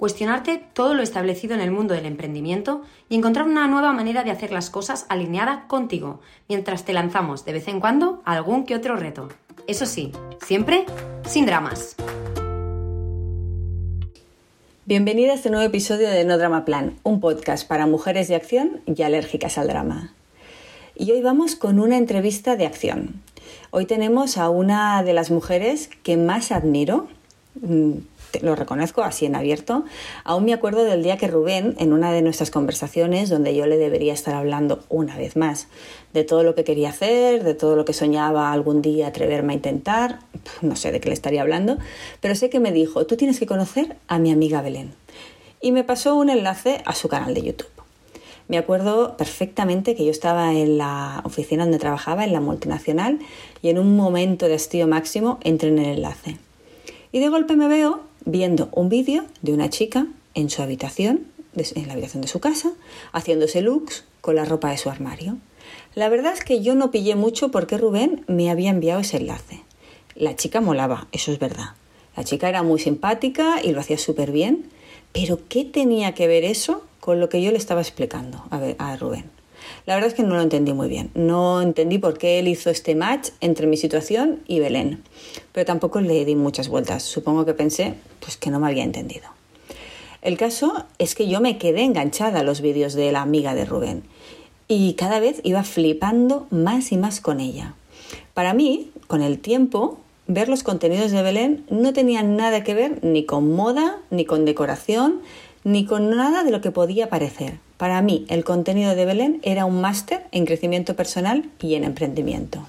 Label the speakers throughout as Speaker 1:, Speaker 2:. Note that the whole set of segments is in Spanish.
Speaker 1: cuestionarte todo lo establecido en el mundo del emprendimiento y encontrar una nueva manera de hacer las cosas alineada contigo, mientras te lanzamos de vez en cuando algún que otro reto. Eso sí, siempre sin dramas.
Speaker 2: Bienvenida a este nuevo episodio de No Drama Plan, un podcast para mujeres de acción y alérgicas al drama. Y hoy vamos con una entrevista de acción. Hoy tenemos a una de las mujeres que más admiro, mm, lo reconozco así en abierto. Aún me acuerdo del día que Rubén, en una de nuestras conversaciones, donde yo le debería estar hablando una vez más de todo lo que quería hacer, de todo lo que soñaba algún día atreverme a intentar, no sé de qué le estaría hablando, pero sé que me dijo, tú tienes que conocer a mi amiga Belén. Y me pasó un enlace a su canal de YouTube. Me acuerdo perfectamente que yo estaba en la oficina donde trabajaba, en la multinacional, y en un momento de hastío máximo entré en el enlace. Y de golpe me veo viendo un vídeo de una chica en su habitación, en la habitación de su casa, haciéndose looks con la ropa de su armario. La verdad es que yo no pillé mucho porque Rubén me había enviado ese enlace. La chica molaba, eso es verdad. La chica era muy simpática y lo hacía súper bien, pero ¿qué tenía que ver eso con lo que yo le estaba explicando a, a Rubén? La verdad es que no lo entendí muy bien. No entendí por qué él hizo este match entre mi situación y Belén. Pero tampoco le di muchas vueltas. Supongo que pensé pues que no me había entendido. El caso es que yo me quedé enganchada a los vídeos de la amiga de Rubén y cada vez iba flipando más y más con ella. Para mí, con el tiempo, ver los contenidos de Belén no tenían nada que ver ni con moda, ni con decoración, ni con nada de lo que podía parecer. Para mí, el contenido de Belén era un máster en crecimiento personal y en emprendimiento.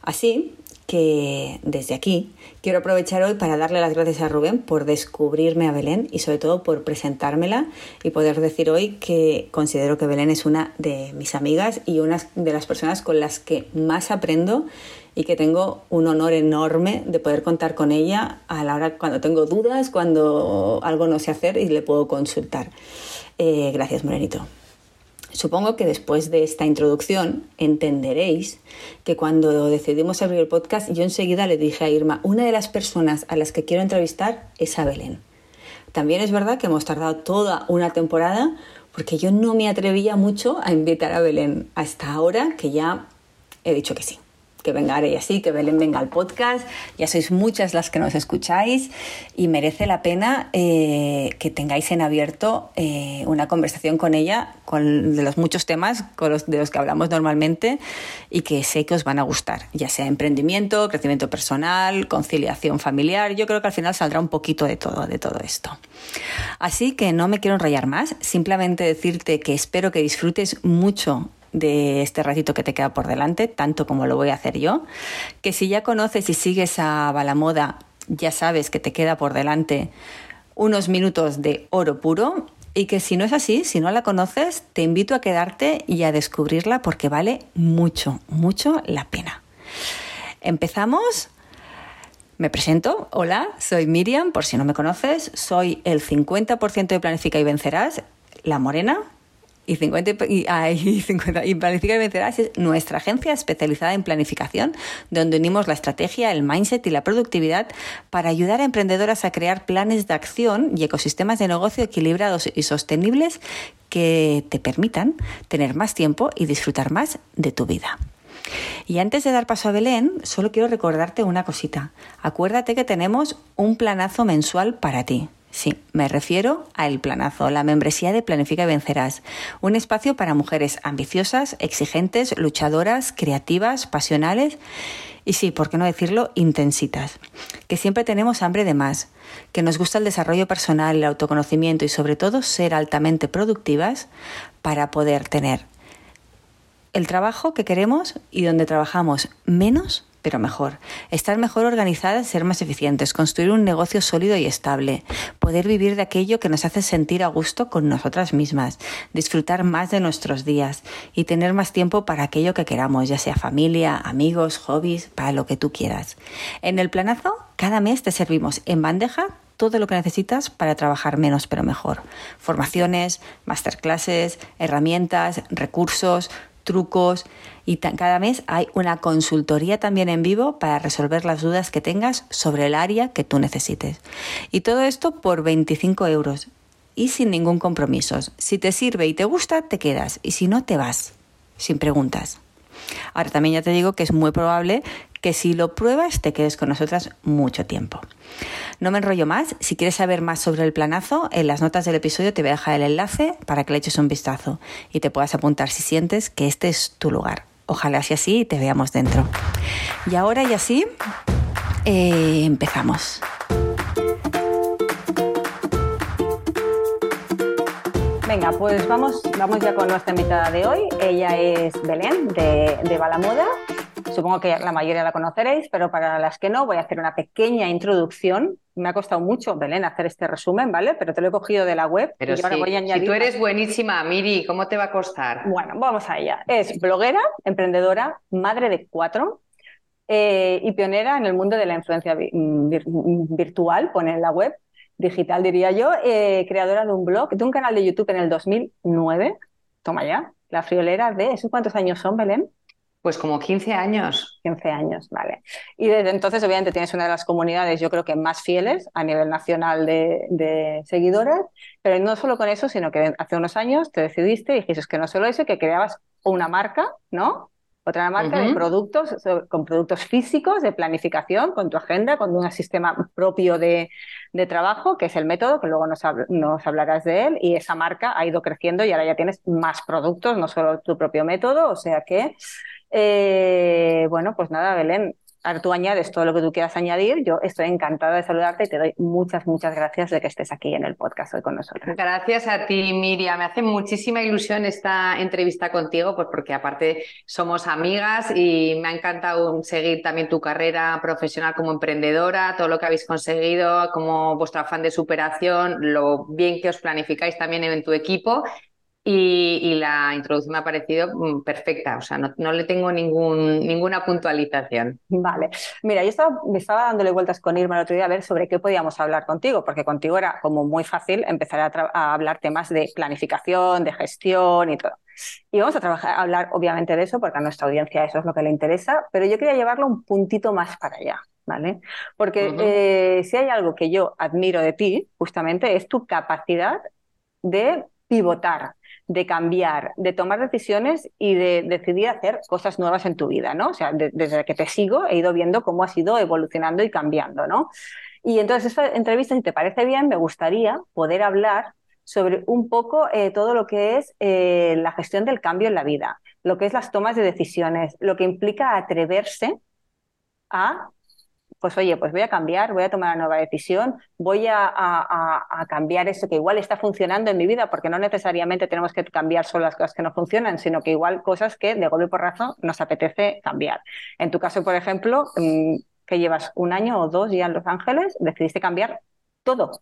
Speaker 2: Así que desde aquí quiero aprovechar hoy para darle las gracias a Rubén por descubrirme a Belén y sobre todo por presentármela y poder decir hoy que considero que Belén es una de mis amigas y una de las personas con las que más aprendo y que tengo un honor enorme de poder contar con ella a la hora cuando tengo dudas, cuando algo no sé hacer y le puedo consultar. Eh, gracias, Morenito. Supongo que después de esta introducción entenderéis que cuando decidimos abrir el podcast yo enseguida le dije a Irma, una de las personas a las que quiero entrevistar es a Belén. También es verdad que hemos tardado toda una temporada porque yo no me atrevía mucho a invitar a Belén hasta ahora que ya he dicho que sí que venga y así, que Belén venga al podcast. Ya sois muchas las que nos escucháis y merece la pena eh, que tengáis en abierto eh, una conversación con ella con, de los muchos temas con los, de los que hablamos normalmente y que sé que os van a gustar, ya sea emprendimiento, crecimiento personal, conciliación familiar. Yo creo que al final saldrá un poquito de todo, de todo esto. Así que no me quiero enrollar más, simplemente decirte que espero que disfrutes mucho de este ratito que te queda por delante, tanto como lo voy a hacer yo, que si ya conoces y sigues a Balamoda, ya sabes que te queda por delante unos minutos de oro puro y que si no es así, si no la conoces, te invito a quedarte y a descubrirla porque vale mucho, mucho la pena. Empezamos. Me presento, hola, soy Miriam, por si no me conoces, soy el 50% de Planifica y Vencerás, la morena, y 50 y, y 50 y Planifica y Vencerás es nuestra agencia especializada en planificación, donde unimos la estrategia, el mindset y la productividad para ayudar a emprendedoras a crear planes de acción y ecosistemas de negocio equilibrados y sostenibles que te permitan tener más tiempo y disfrutar más de tu vida. Y antes de dar paso a Belén, solo quiero recordarte una cosita. Acuérdate que tenemos un planazo mensual para ti.
Speaker 3: Sí, me refiero a El Planazo, la membresía de Planifica y Vencerás, un espacio para mujeres ambiciosas, exigentes, luchadoras, creativas, pasionales y sí, por qué no decirlo, intensitas, que siempre tenemos hambre de más, que nos gusta el desarrollo personal, el autoconocimiento y sobre todo ser altamente productivas para poder tener el trabajo que queremos y donde trabajamos menos pero mejor. Estar mejor organizadas, ser más eficientes, construir un negocio sólido y estable, poder vivir de aquello que nos hace sentir a gusto con nosotras mismas, disfrutar más de nuestros días y tener más tiempo para aquello que queramos, ya sea familia, amigos, hobbies, para lo que tú quieras. En el planazo, cada mes te servimos en bandeja todo lo que necesitas para trabajar menos pero mejor. Formaciones, masterclasses, herramientas, recursos, trucos y cada mes hay una consultoría también en vivo para resolver las dudas que tengas sobre el área que tú necesites. Y todo esto por 25 euros y sin ningún compromiso. Si te sirve y te gusta, te quedas y si no, te vas, sin preguntas. Ahora también ya te digo que es muy probable que si lo pruebas te quedes con nosotras mucho tiempo. No me enrollo más, si quieres saber más sobre el planazo, en las notas del episodio te voy a dejar el enlace para que le eches un vistazo y te puedas apuntar si sientes que este es tu lugar. Ojalá sea así y te veamos dentro. Y ahora y así, eh, empezamos. Venga, pues vamos, vamos ya con nuestra invitada de hoy. Ella es Belén de, de Balamoda Supongo que la mayoría la conoceréis, pero para las que no, voy a hacer una pequeña introducción. Me ha costado mucho, Belén, hacer este resumen, ¿vale? Pero te lo he cogido de la web.
Speaker 4: Pero y ahora voy a añadir... si tú eres buenísima, Miri, ¿cómo te va a costar?
Speaker 3: Bueno, vamos a ella. Es bloguera, emprendedora, madre de cuatro eh, y pionera en el mundo de la influencia virtual, pone en la web, digital diría yo, eh, creadora de un blog, de un canal de YouTube en el 2009. Toma ya, la friolera de... ¿Esos cuántos años son, Belén?
Speaker 4: Pues como 15 años.
Speaker 3: 15 años, vale. Y desde entonces, obviamente, tienes una de las comunidades, yo creo que más fieles a nivel nacional de, de seguidores, pero no solo con eso, sino que hace unos años te decidiste y dijiste que no solo eso, que creabas una marca, ¿no? Otra marca de productos, con productos físicos, de planificación, con tu agenda, con un sistema propio de, de trabajo, que es el método, que luego nos, nos, hablarás de él, y esa marca ha ido creciendo y ahora ya tienes más productos, no solo tu propio método, o sea que eh, bueno, pues nada, Belén, ahora tú añades todo lo que tú quieras añadir. Yo estoy encantada de saludarte y te doy muchas, muchas gracias de que estés aquí en el podcast hoy con nosotros.
Speaker 4: Gracias a ti, Miriam. Me hace muchísima ilusión esta entrevista contigo, pues porque aparte somos amigas y me ha encantado seguir también tu carrera profesional como emprendedora, todo lo que habéis conseguido, como vuestro afán de superación, lo bien que os planificáis también en tu equipo y, la introducción me ha parecido mm, perfecta, o sea, no, le tengo ningún, ninguna puntualización.
Speaker 3: Vale, mira, yo estaba, me estaba dándole vueltas con Irma el otro día a ver sobre qué podíamos hablar contigo, porque contigo era como muy fácil empezar a, hablar temas de planificación, de gestión y todo. Y vamos a trabajar, a hablar obviamente de eso, porque a nuestra audiencia eso es lo que le interesa, pero yo quería llevarlo un puntito más para allá. ¿Vale? Porque eh, si hay algo que yo admiro de ti, justamente, es tu capacidad de pivotar, de cambiar, de tomar decisiones y de decidir hacer cosas nuevas en tu vida, ¿no? O sea, desde que te sigo he ido viendo cómo has ido evolucionando y cambiando, ¿no? Y entonces esta entrevista, si te parece bien, me gustaría poder hablar sobre un poco eh, todo lo que es eh, la gestión del cambio en la vida, lo que es las tomas de decisiones, lo que implica atreverse a pues oye, pues voy a cambiar, voy a tomar una nueva decisión, voy a, cambiar eso que igual está funcionando en mi vida, porque no necesariamente tenemos que cambiar solo las cosas que no funcionan, sino que igual cosas que de golpe por razón nos apetece cambiar. En tu caso, por ejemplo, mm, que llevas un año o dos ya en Los Ángeles, decidiste cambiar todo.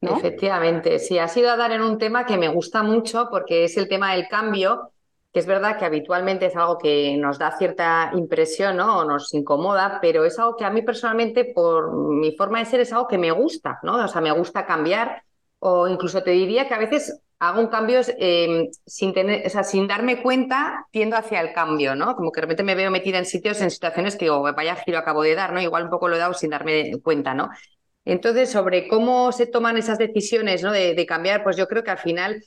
Speaker 4: Efectivamente, sí, ha sido a dar en un tema que me gusta mucho porque es el tema del cambio que es verdad que habitualmente es algo que nos da cierta impresión o nos incomoda, pero es algo que a mí personalmente, por mi forma de ser, es algo que me gusta, ¿no? O sea, me gusta cambiar o incluso te diría que a veces hago un cambio em, sin, tener, o sea, sin darme cuenta, tiendo hacia el cambio, ¿no? Como que de me veo metida en sitios, en situaciones que digo, vaya giro acabo de dar, ¿no? Igual un poco lo he dado sin darme cuenta, ¿no? Entonces, sobre cómo se toman esas decisiones, ¿no? De cambiar, pues yo creo que al final,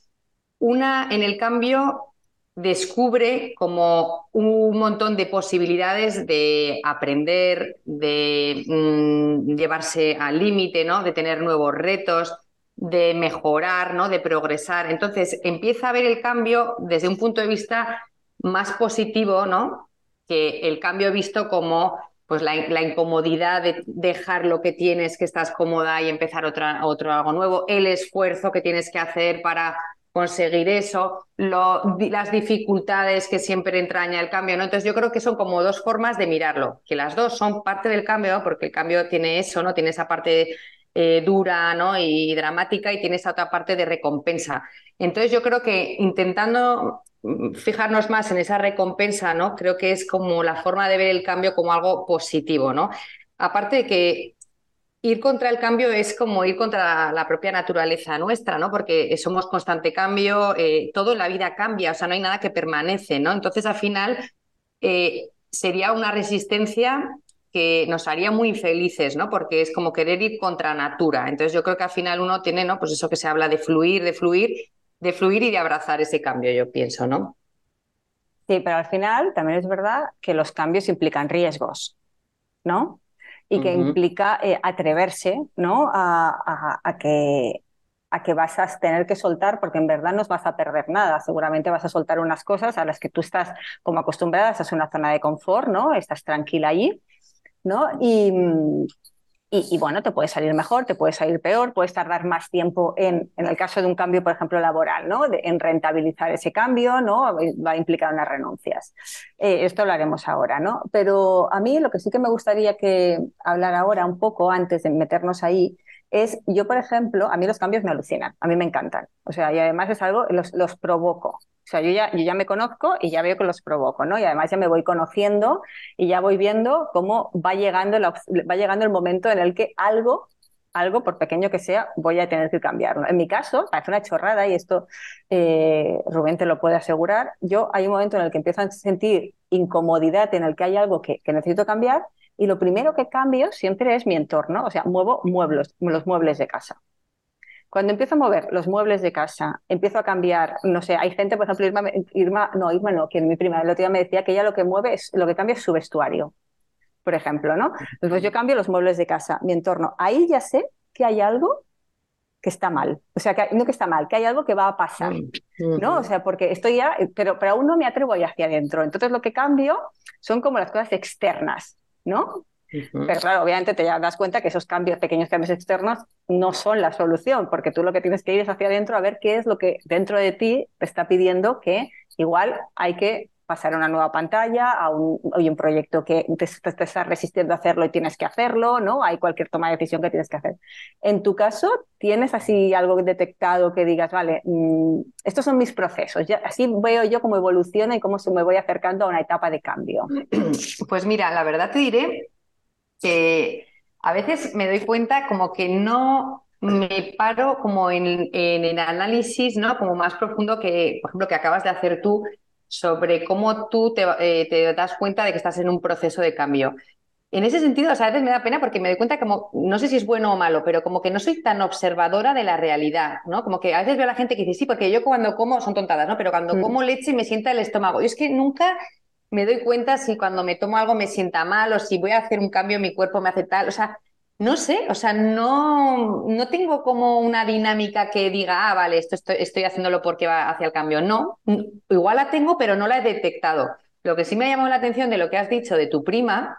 Speaker 4: una, en el cambio, descubre como un montón de posibilidades de aprender, de mm, llevarse al límite, ¿no? De tener nuevos retos, de mejorar, ¿no? De progresar. Entonces empieza a ver el cambio desde un punto de vista más positivo, ¿no? Que el cambio visto como pues la, incomodidad de dejar lo que tienes, que estás cómoda y empezar otra, otro algo nuevo, el esfuerzo que tienes que hacer para conseguir eso, las dificultades que siempre entraña el cambio, ¿no? Entonces yo creo que son como dos formas de mirarlo, que las dos son parte del cambio, porque el cambio tiene eso, ¿no? Tiene esa parte eh, dura, ¿no? Y dramática y tiene esa otra parte de recompensa. Entonces yo creo que intentando mm, fijarnos más en esa recompensa, ¿no? Creo que es como la forma de ver el cambio como algo positivo, ¿no? Aparte de que ir contra el cambio es como ir contra la propia naturaleza nuestra, ¿no? Porque somos constante cambio, eh, todo en la vida cambia, o sea, no hay nada que permanece, ¿no? Entonces, al final, eh, sería una resistencia que nos haría muy felices, ¿no? Porque es como querer ir contra natura. Entonces, yo creo que al final uno tiene, ¿no? Pues eso que se habla de fluir, de fluir, de fluir y de abrazar ese cambio, yo pienso, ¿no?
Speaker 3: Sí, pero al final también es verdad que los cambios implican riesgos, ¿no? Y que implica eh, atreverse ¿no? A, que, a que vas a tener que soltar porque en verdad no vas a perder nada. Seguramente vas a soltar unas cosas a las que tú estás como acostumbrada, estás en una zona de confort, ¿no? Estás tranquila allí, ¿no? Y, y, bueno, te puede salir mejor, te puede salir peor, puedes tardar más tiempo en, en el caso de un cambio, por ejemplo, laboral, ¿no? en rentabilizar ese cambio, ¿no? Va a implicar unas renuncias. Eh, esto lo haremos ahora, ¿no? Pero a mí lo que sí que me gustaría que hablar ahora un poco antes de meternos ahí es, yo por ejemplo, a mí los cambios me alucinan, a mí me encantan. O sea, y además es algo, los, los provoco. O sea, yo ya, yo ya me conozco y ya veo que los provoco, ¿no? Y además ya me voy conociendo y ya voy viendo cómo va llegando, va llegando el momento en el que algo, algo, por pequeño que sea, voy a tener que cambiarlo. En mi caso, parece una chorrada y esto eh, Rubén te lo puede asegurar, yo hay un momento en el que empiezo a sentir incomodidad en el que hay algo que, que necesito cambiar y lo primero que cambio siempre es mi entorno, o sea, muevo muebles, los muebles de casa. Cuando empiezo a mover los muebles de casa, empiezo a cambiar, no sé, hay gente, por ejemplo, Irma, Irma no, Irma no, que mi prima el otro día me decía que ella lo que mueve es, lo que cambia es su vestuario, por ejemplo, ¿no? Entonces yo cambio los muebles de casa, mi entorno. Ahí ya sé que hay algo que está mal. O sea, que, no que está mal, que hay algo que va a pasar, ¿no? O sea, porque estoy ya, pero, pero aún no me atrevo ir hacia adentro. Entonces lo que cambio son como las cosas externas, ¿no? Pero claro, obviamente te das cuenta que esos cambios, pequeños cambios externos, no son la solución, porque tú lo que tienes que ir es hacia adentro a ver qué es lo que dentro de ti te está pidiendo que igual hay que pasar a una nueva pantalla, a un, hay un proyecto que te, te, estás resistiendo a hacerlo y tienes que hacerlo, ¿no? Hay cualquier toma de decisión que tienes que hacer. En tu caso, ¿tienes así algo detectado que digas, vale, mm, estos son mis procesos, ya, así veo yo cómo evoluciona y cómo me voy acercando a una etapa de cambio?
Speaker 4: Pues mira, la verdad te diré que a veces me doy cuenta como que no me paro como en, el análisis, ¿no? Como más profundo que, por ejemplo, que acabas de hacer tú sobre cómo tú eh, te, das cuenta de que estás en un proceso de cambio. En ese sentido, a veces me da pena porque me doy cuenta como, no sé si es bueno o malo, pero como que no soy tan observadora de la realidad, ¿no? Como que a veces veo a la gente que dice, sí, porque yo cuando como, son tontadas, ¿no? Pero cuando mm. como leche me sienta el estómago. Y es que nunca me doy cuenta si cuando me tomo algo me sienta mal o si voy a hacer un cambio en mi cuerpo me hace tal. O sea, no sé, o sea, no, no tengo como una dinámica que diga, ah, vale, esto estoy, estoy haciéndolo porque va hacia el cambio. No, igual la tengo, pero no la he detectado. Lo que sí me ha llamado la atención de lo que has dicho de tu prima,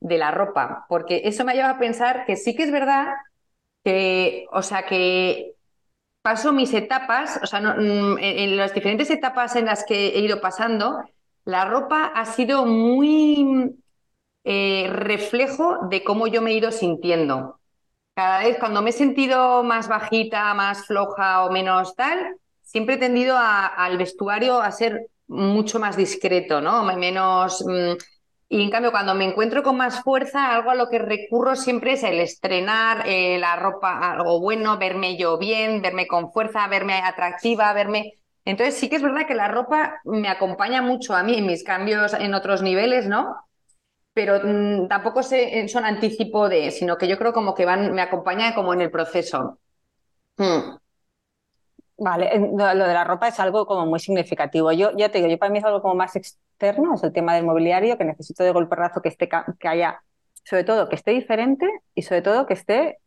Speaker 4: de la ropa, porque eso me ha llevado a pensar que sí que es verdad que, o sea, que paso mis etapas, o sea, mm, en las diferentes etapas en las que he ido pasando, la ropa ha sido muy eh, reflejo de cómo yo me he ido sintiendo. Cada vez cuando me he sentido más bajita, más floja o menos tal, siempre he tendido al vestuario a ser mucho más discreto, ¿no? Menos. Mm, y en cambio, cuando me encuentro con más fuerza, algo a lo que recurro siempre es el estrenar eh, la ropa, algo bueno, verme yo bien, verme con fuerza, verme atractiva, verme. Entonces sí que es verdad que la ropa me acompaña mucho a mí en mis cambios en otros niveles, ¿no? Pero mm, tampoco se, son anticipo de, sino que yo creo como que van, me acompaña como en el proceso.
Speaker 3: Hmm. Vale, lo de la ropa es algo como muy significativo. Yo ya te digo, yo para mí es algo como más externo, es el tema del mobiliario, que necesito de golperazo que esté, que haya, sobre todo que esté diferente y sobre todo que esté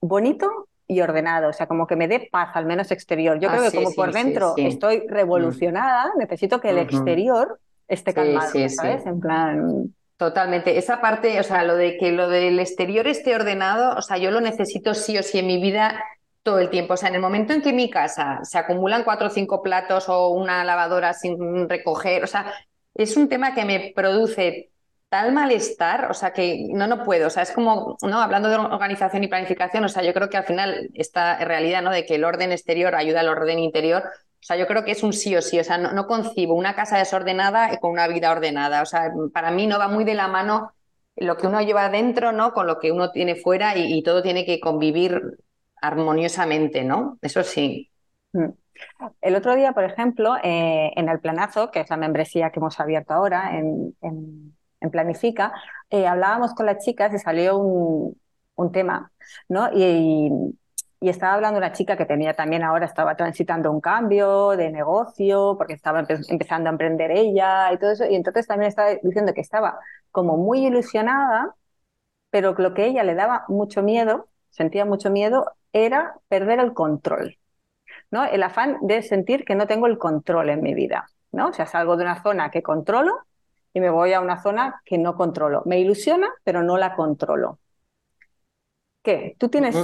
Speaker 3: bonito y ordenado, o sea, como que me dé paz, al menos exterior. Yo creo que como por dentro estoy mm. revolucionada, necesito que el exterior esté calmado, ¿sabes? En plan...
Speaker 4: Totalmente. Esa parte, o sea, lo de que lo del exterior esté ordenado, o sea, yo lo necesito sí o sí en mi vida todo el tiempo. O sea, en el momento en que mi casa se acumulan cuatro o cinco platos o una lavadora sin recoger, o sea, es un tema que me produce tal malestar, o sea, que no, no puedo, o sea, es como, ¿no? Hablando de organización y planificación, o sea, yo creo que al final esta realidad, ¿no? De que el orden exterior ayuda al orden interior, o sea, yo creo que es un sí o sí, o sea, no, concibo una casa desordenada con una vida ordenada, o sea, para mí no va muy de la mano lo que uno lleva dentro, ¿no? Con lo que uno tiene fuera y, todo tiene que convivir armoniosamente, ¿no? Eso sí.
Speaker 3: Mm. El otro día, por ejemplo, eh, en el planazo, que es la membresía que hemos abierto ahora en, en, Planifica, eh, hablábamos con las chicas y salió un, tema, ¿no? Y, estaba hablando una chica que tenía también ahora, estaba transitando un cambio de negocio, porque estaba empezando a emprender ella y todo eso, y entonces también estaba diciendo que estaba como muy ilusionada, pero lo que ella le daba mucho miedo, sentía mucho miedo, era perder el control. ¿no? El afán de sentir que no tengo el control en mi vida, ¿no? O sea, salgo de una zona que controlo y me voy a una zona que no controlo. Me ilusiona, pero no la controlo. ¿Qué? ¿Tú tienes,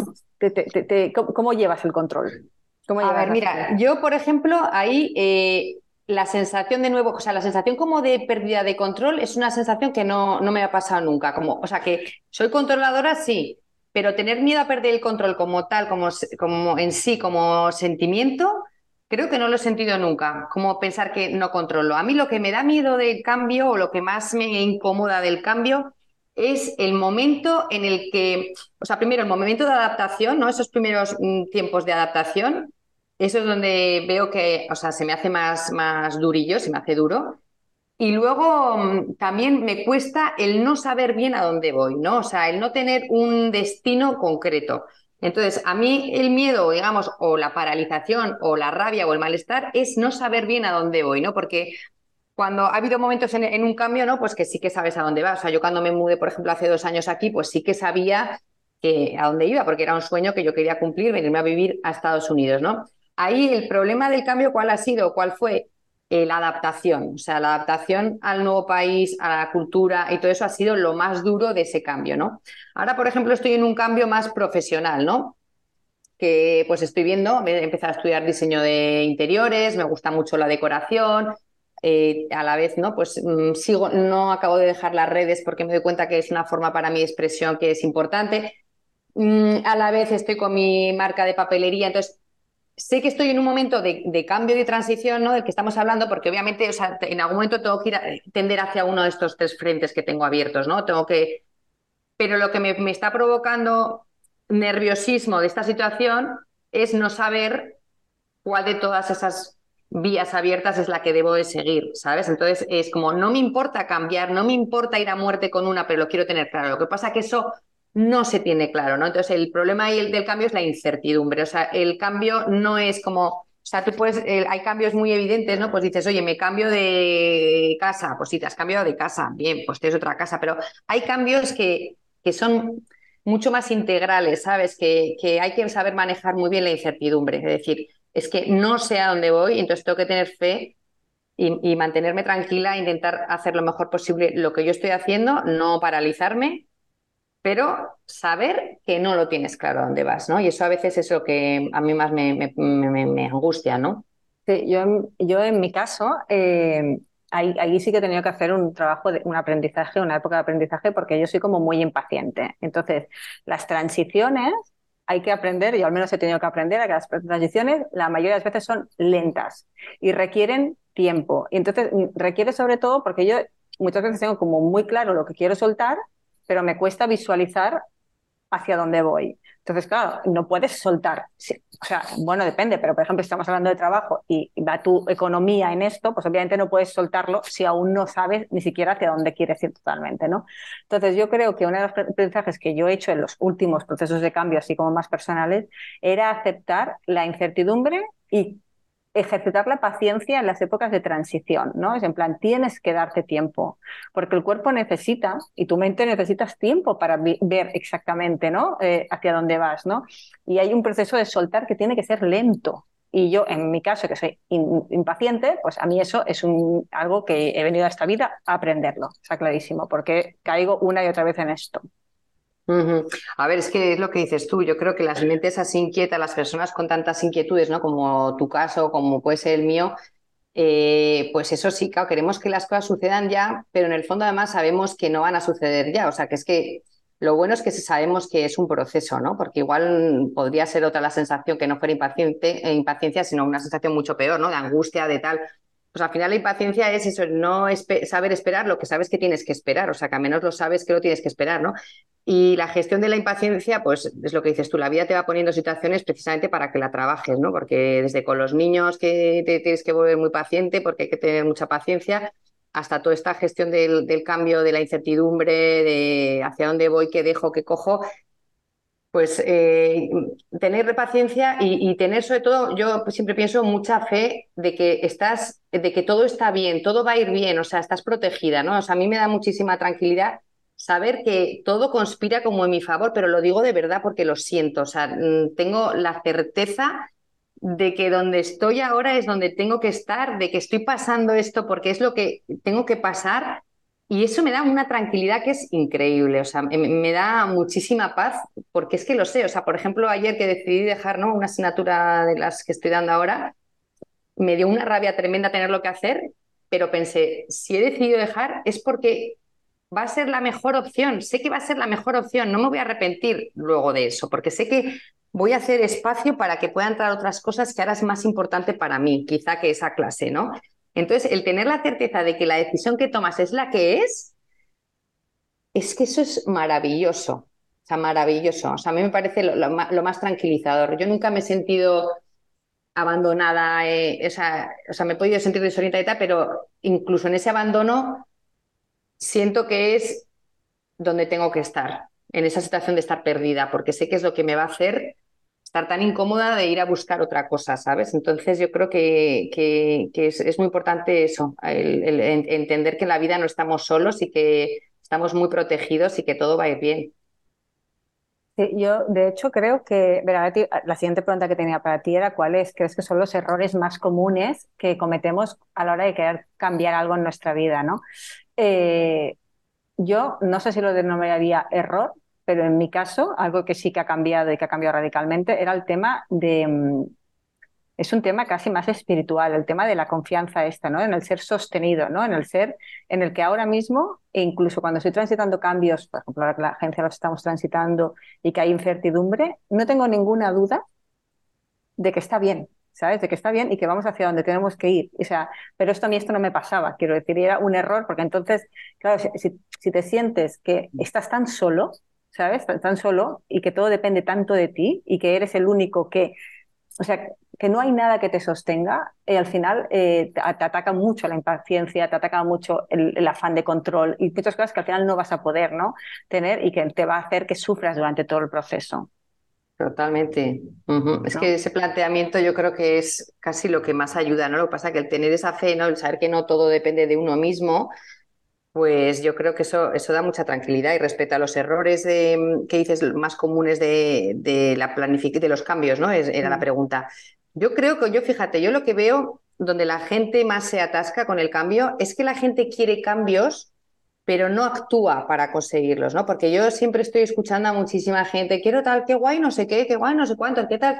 Speaker 3: ¿cómo, llevas el control?
Speaker 4: a ver, mira, yo, por ejemplo, ahí eh, la sensación de nuevo, o sea, la sensación como de pérdida de control es una sensación que no, no me ha pasado nunca. Como, o sea, que soy controladora, sí, pero tener miedo a perder el control como tal, como, como en sí, como sentimiento, creo que no lo he sentido nunca, como pensar que no controlo. A mí lo que me da miedo del cambio o lo que más me incomoda del cambio es el momento en el que, o sea, primero el momento de adaptación, ¿no? Esos primeros mm, tiempos de adaptación, eso es donde veo que, o sea, se me hace más, más durillo, se me hace duro. Y luego mm, también me cuesta el no saber bien a dónde voy, ¿no? O sea, el no tener un destino concreto. Entonces, a mí el miedo, digamos, o la paralización, o la rabia, o el malestar, es no saber bien a dónde voy, ¿no? Porque cuando ha habido momentos en, un cambio, ¿no? Pues que sí que sabes a dónde vas. O sea, yo cuando me mudé, por ejemplo, hace dos años aquí, pues sí que sabía que, a dónde iba, porque era un sueño que yo quería cumplir, venirme a vivir a Estados Unidos, ¿no? Ahí el problema del cambio, ¿cuál ha sido? ¿Cuál fue? Eh, la adaptación, o sea, la adaptación al nuevo país, a la cultura y todo eso ha sido lo más duro de ese cambio, ¿no? Ahora, por ejemplo, estoy en un cambio más profesional, ¿no? Que pues estoy viendo, he empezado a estudiar diseño de interiores, me gusta mucho la decoración, eh, a la vez, ¿no? Pues mm, sigo, no acabo de dejar las redes porque me doy cuenta que es una forma para mi expresión que es importante. Mm, a la vez estoy con mi marca de papelería, entonces sé que estoy en un momento de, cambio de transición, ¿no? Del que estamos hablando, porque obviamente, o sea, en algún momento tengo que ir a, tender hacia uno de estos tres frentes que tengo abiertos, ¿no? Tengo que. Pero lo que me, me está provocando nerviosismo de esta situación es no saber cuál de todas esas vías abiertas es la que debo de seguir, ¿sabes? Entonces es como, no me importa cambiar, no me importa ir a muerte con una, pero lo quiero tener claro. Lo que pasa es que eso no se tiene claro, ¿no? Entonces, el problema ahí del cambio es la incertidumbre. O sea, el cambio no es como. O sea, tú puedes, hay cambios muy evidentes, ¿no? Pues dices, oye, me cambio de casa, pues si te has cambiado de casa, bien, pues tienes otra casa, pero hay cambios que, que son mucho más integrales, ¿sabes? Que, que hay que saber manejar muy bien la incertidumbre, es decir, es que no sé a dónde voy, entonces tengo que tener fe y, mantenerme tranquila, intentar hacer lo mejor posible lo que yo estoy haciendo, no paralizarme pero saber que no lo tienes claro dónde vas, ¿no? Y eso a veces es lo que a mí más me, angustia, ¿no?
Speaker 3: Sí, yo, yo en mi caso, eh, ahí, sí que he tenido que hacer un trabajo, de, un aprendizaje, una época de aprendizaje, porque yo soy como muy impaciente. Entonces, las transiciones hay que aprender, yo al menos he tenido que aprender a que las transiciones la mayoría de las veces son lentas y requieren tiempo. Y entonces requiere sobre todo porque yo muchas veces tengo como muy claro lo que quiero soltar pero me cuesta visualizar hacia dónde voy. Entonces, claro, no puedes soltar. O sea, bueno, depende, pero por ejemplo, estamos hablando de trabajo y va tu economía en esto, pues obviamente no puedes soltarlo si aún no sabes ni siquiera hacia dónde quieres ir totalmente, ¿no? Entonces, yo creo que uno de los aprendizajes que yo he hecho en los últimos procesos de cambio, así como más personales, era aceptar la incertidumbre y ejercitar la paciencia en las épocas de transición, ¿no? Es en plan, tienes que darte tiempo, porque el cuerpo necesita y tu mente necesitas tiempo para ver exactamente, ¿no? Eh, hacia dónde vas, ¿no? Y hay un proceso de soltar que tiene que ser lento. Y yo, en mi caso, que soy impaciente, pues a mí eso es un, algo que he venido a esta vida a aprenderlo, está clarísimo, porque caigo una y otra vez en esto.
Speaker 4: A ver, es que es lo que dices tú. Yo creo que las mentes así inquietas, las personas con tantas inquietudes, ¿no? Como tu caso, como puede ser el mío, eh, pues eso sí, claro, queremos que las cosas sucedan ya, pero en el fondo además sabemos que no van a suceder ya. O sea, que es que lo bueno es que sabemos que es un proceso, ¿no? Porque igual podría ser otra la sensación que no fuera impaciente, eh, impaciencia, sino una sensación mucho peor, ¿no? De angustia, de tal. Pues al final la impaciencia es eso, no saber esperar lo que sabes que tienes que esperar, o sea, que al menos lo sabes que lo tienes que esperar, ¿no? Y la gestión de la impaciencia, pues es lo que dices tú, la vida te va poniendo situaciones precisamente para que la trabajes, ¿no? Porque desde con los niños que te tienes que volver muy paciente porque hay que tener mucha paciencia, hasta toda esta gestión del, del cambio, de la incertidumbre, de hacia dónde voy, qué dejo, qué cojo, pues eh, tener paciencia y, tener sobre todo, yo siempre pienso mucha fe de que estás, de que todo está bien, todo va a ir bien, o sea, estás protegida, ¿no? O sea, a mí me da muchísima tranquilidad saber que todo conspira como en mi favor, pero lo digo de verdad porque lo siento, o sea, mm, tengo la certeza de que donde estoy ahora es donde tengo que estar, de que estoy pasando esto porque es lo que tengo que pasar y eso me da una tranquilidad que es increíble, o sea, me, da muchísima paz porque es que lo sé, o sea, por ejemplo, ayer que decidí dejar ¿no? una asignatura de las que estoy dando ahora, me dio una rabia tremenda tenerlo que hacer, pero pensé, si he decidido dejar es porque va a ser la mejor opción, sé que va a ser la mejor opción, no me voy a arrepentir luego de eso, porque sé que voy a hacer espacio para que puedan entrar otras cosas que ahora es más importante para mí, quizá que esa clase, ¿no? Entonces, el tener la certeza de que la decisión que tomas es la que es, es que eso es maravilloso. O sea, maravilloso. O sea, a mí me parece lo, más tranquilizador. Yo nunca me he sentido abandonada, eh, o, sea, me he podido sentir desorientada y tal, pero incluso en ese abandono siento que es donde tengo que estar, en esa situación de estar perdida, porque sé que es lo que me va a hacer estar tan incómoda de ir a buscar otra cosa, ¿sabes? Entonces yo creo que, es, muy importante eso, entender que en la vida no estamos solos y que estamos muy protegidos y que todo va a ir bien.
Speaker 3: yo de hecho creo que, la siguiente pregunta que tenía para ti era cuáles crees que son los errores más comunes que cometemos a la hora de querer cambiar algo en nuestra vida, ¿no? Eh, yo no sé si lo denominaría error, pero en mi caso, algo que sí que ha cambiado y que ha cambiado radicalmente era el tema de... Mm, es un tema casi más espiritual, el tema de la confianza esta, ¿no? En el ser sostenido, ¿no? En el ser en el que ahora mismo, e incluso cuando estoy transitando cambios, por ejemplo, la agencia los estamos transitando y que hay incertidumbre, no tengo ninguna duda de que está bien, ¿sabes? De que está bien y que vamos hacia donde tenemos que ir. O sea, pero esto a mí esto no me pasaba, quiero decir, era un error, porque entonces, claro, si, si te sientes que estás tan solo, ¿sabes? Tan, solo y que todo depende tanto de ti y que eres el único que, o sea, que no hay nada que te sostenga, y al final eh, te, ataca mucho la impaciencia, te ataca mucho el, afán de control y muchas cosas que al final no vas a poder ¿no? tener y que te va a hacer que sufras durante todo el proceso.
Speaker 4: Totalmente. Es que ese planteamiento yo creo que es casi lo que más ayuda, ¿no? Lo que pasa es que el tener esa fe, ¿no? El saber que no todo depende de uno mismo, pues yo creo que eso, eso da mucha tranquilidad y respecto a los errores de, que dices más comunes de, de la planificación, de los cambios, ¿no? Es, era la mm. pregunta. Yo creo que yo, fíjate, yo lo que veo donde la gente más se atasca con el cambio es que la gente quiere cambios, pero no actúa para conseguirlos, ¿no? Porque yo siempre estoy escuchando a muchísima gente, quiero tal, qué guay, no sé qué, qué guay, no sé cuánto, qué tal.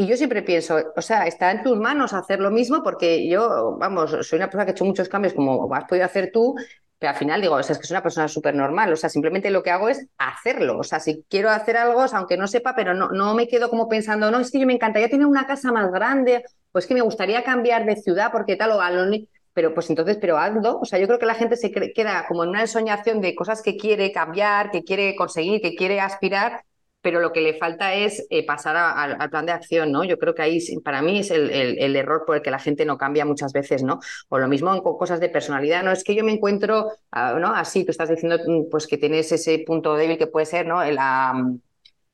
Speaker 4: Y yo siempre pienso, o sea, está en tus manos hacer lo mismo porque yo, vamos, soy una persona que ha hecho muchos cambios como has podido hacer tú, pero al final digo, o sea, es que soy una persona súper normal, o sea, simplemente lo que hago es hacerlo, o sea, si quiero hacer algo, aunque no sepa, pero no, no me quedo como pensando, no, es que yo me encantaría tener una casa más grande, pues que me gustaría cambiar de ciudad porque tal o algo, pero pues entonces, pero hazlo, o sea, yo creo que la gente se queda como en una ensoñación de cosas que quiere cambiar, que quiere conseguir, que quiere aspirar, pero lo que le falta es eh, pasar al plan de acción, ¿no? Yo creo que ahí para mí es el, error por el que la gente no cambia muchas veces, ¿no? O lo mismo en cosas de personalidad, ¿no? Es que yo me encuentro, ah, ¿no? Así, tú estás diciendo mm, pues que tienes ese punto débil que puede ser, ¿no? La,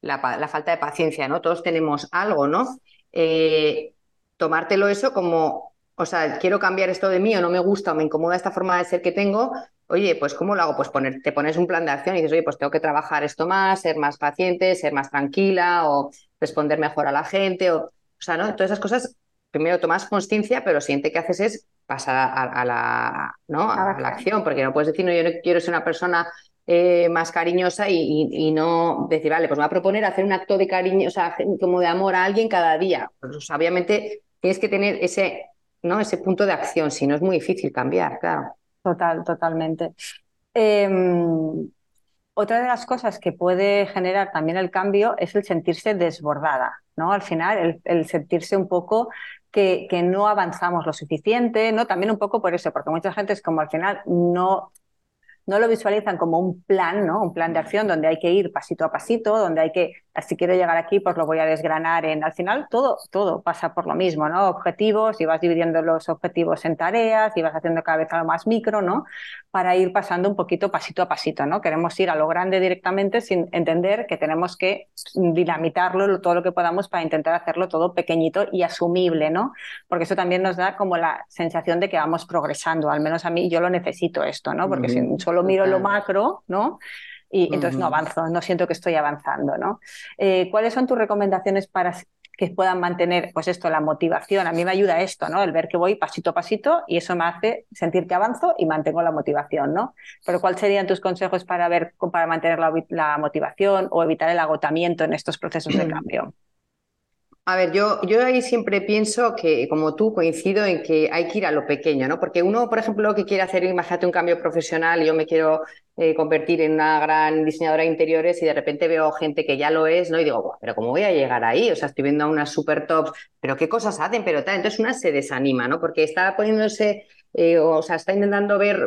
Speaker 4: la, falta de paciencia, ¿no? Todos tenemos algo, ¿no? Eh, tomártelo eso como, o sea, quiero cambiar esto de mí o no me gusta o me incomoda esta forma de ser que tengo, oye, pues ¿cómo lo hago? Pues poner, te pones un plan de acción y dices, oye, pues tengo que trabajar esto más, ser más paciente, ser más tranquila o responder mejor a la gente, o, o sea, ¿no? Todas esas cosas, primero tomas conciencia, pero lo siguiente que haces es pasar a, la, ¿no? a, la acción, porque no puedes decir, no, yo no quiero ser una persona eh, más cariñosa y, no decir, vale, pues me voy a proponer hacer un acto de cariño, o sea, como de amor a alguien cada día. Pues obviamente tienes que tener ese, ¿no? ese punto de acción, si no es muy difícil cambiar, claro.
Speaker 3: Total, totalmente. Em, otra de las cosas que puede generar también el cambio es el sentirse desbordada, ¿no? Al final, el, sentirse un poco que, que, no avanzamos lo suficiente, ¿no? También un poco por eso, porque mucha gente es como al final no no lo visualizan como un plan, ¿no? Un plan de acción donde hay que ir pasito a pasito, donde hay que, si quiero llegar aquí, pues lo voy a desgranar en, al final todo, todo pasa por lo mismo, ¿no? Objetivos, y vas dividiendo los objetivos en tareas, y vas haciendo cada vez algo más micro, ¿no? Para ir pasando un poquito pasito a pasito, ¿no? Queremos ir a lo grande directamente sin entender que tenemos que dinamitarlo todo lo que podamos para intentar hacerlo todo pequeñito y asumible, ¿no? Porque eso también nos da como la sensación de que vamos progresando, al menos a mí yo lo necesito esto, ¿no? Porque si solo miro lo macro, ¿no? Y entonces no avanzo, no siento que estoy avanzando, ¿no? Eh, ¿Cuáles son tus recomendaciones para que puedan mantener, pues esto, la motivación? A mí me ayuda esto, ¿no? El ver que voy pasito a pasito y eso me hace sentir que avanzo y mantengo la motivación, ¿no? Pero ¿cuáles serían tus consejos para ver, para mantener la motivación o evitar el agotamiento en estos procesos de cambio?
Speaker 4: A ver, yo, yo ahí siempre pienso que, como tú, coincido en que hay que ir a lo pequeño, ¿no? Porque uno, por ejemplo, que quiere hacer, imagínate un cambio profesional, y yo me quiero eh, convertir en una gran diseñadora de interiores y de repente veo gente que ya lo es, ¿no? Y digo, pero ¿cómo voy a llegar ahí? O sea, estoy viendo a unas super tops, pero ¿qué cosas hacen? Pero tal, entonces una se desanima, ¿no? Porque está poniéndose eh, o sea, está intentando ver,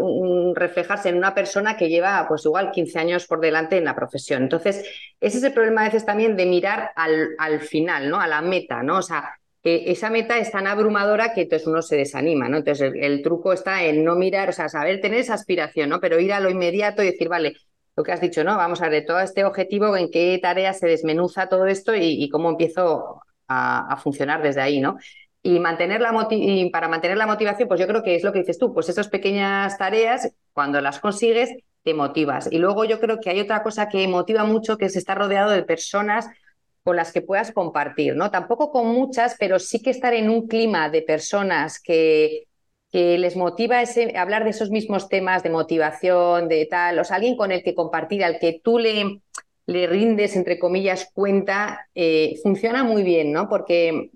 Speaker 4: reflejarse en una persona que lleva, pues igual, 15 años por delante en la profesión. Entonces, ese es el problema a veces también de mirar al, al final, ¿no? A la meta, ¿no? O sea, esa meta es tan abrumadora que entonces uno se desanima, ¿no? Entonces, el, truco está en no mirar, o sea, saber tener esa aspiración, ¿no? Pero ir a lo inmediato y decir, vale, lo que has dicho, ¿no? Vamos a ver todo este objetivo, en qué tarea se desmenuza todo esto y, cómo empiezo a, a, funcionar desde ahí, ¿no? Y, mantener la para mantener la motivación, pues yo creo que es lo que dices tú, pues esas pequeñas tareas, cuando las consigues, te motivas. Y luego yo creo que hay otra cosa que motiva mucho, que es estar rodeado de personas con las que puedas compartir, ¿no? Tampoco con muchas, pero sí que estar en un clima de personas que, que les motiva ese, hablar de esos mismos temas de motivación, de tal, o sea, alguien con el que compartir, al que tú le, le rindes, entre comillas, cuenta, eh, funciona muy bien, ¿no? Porque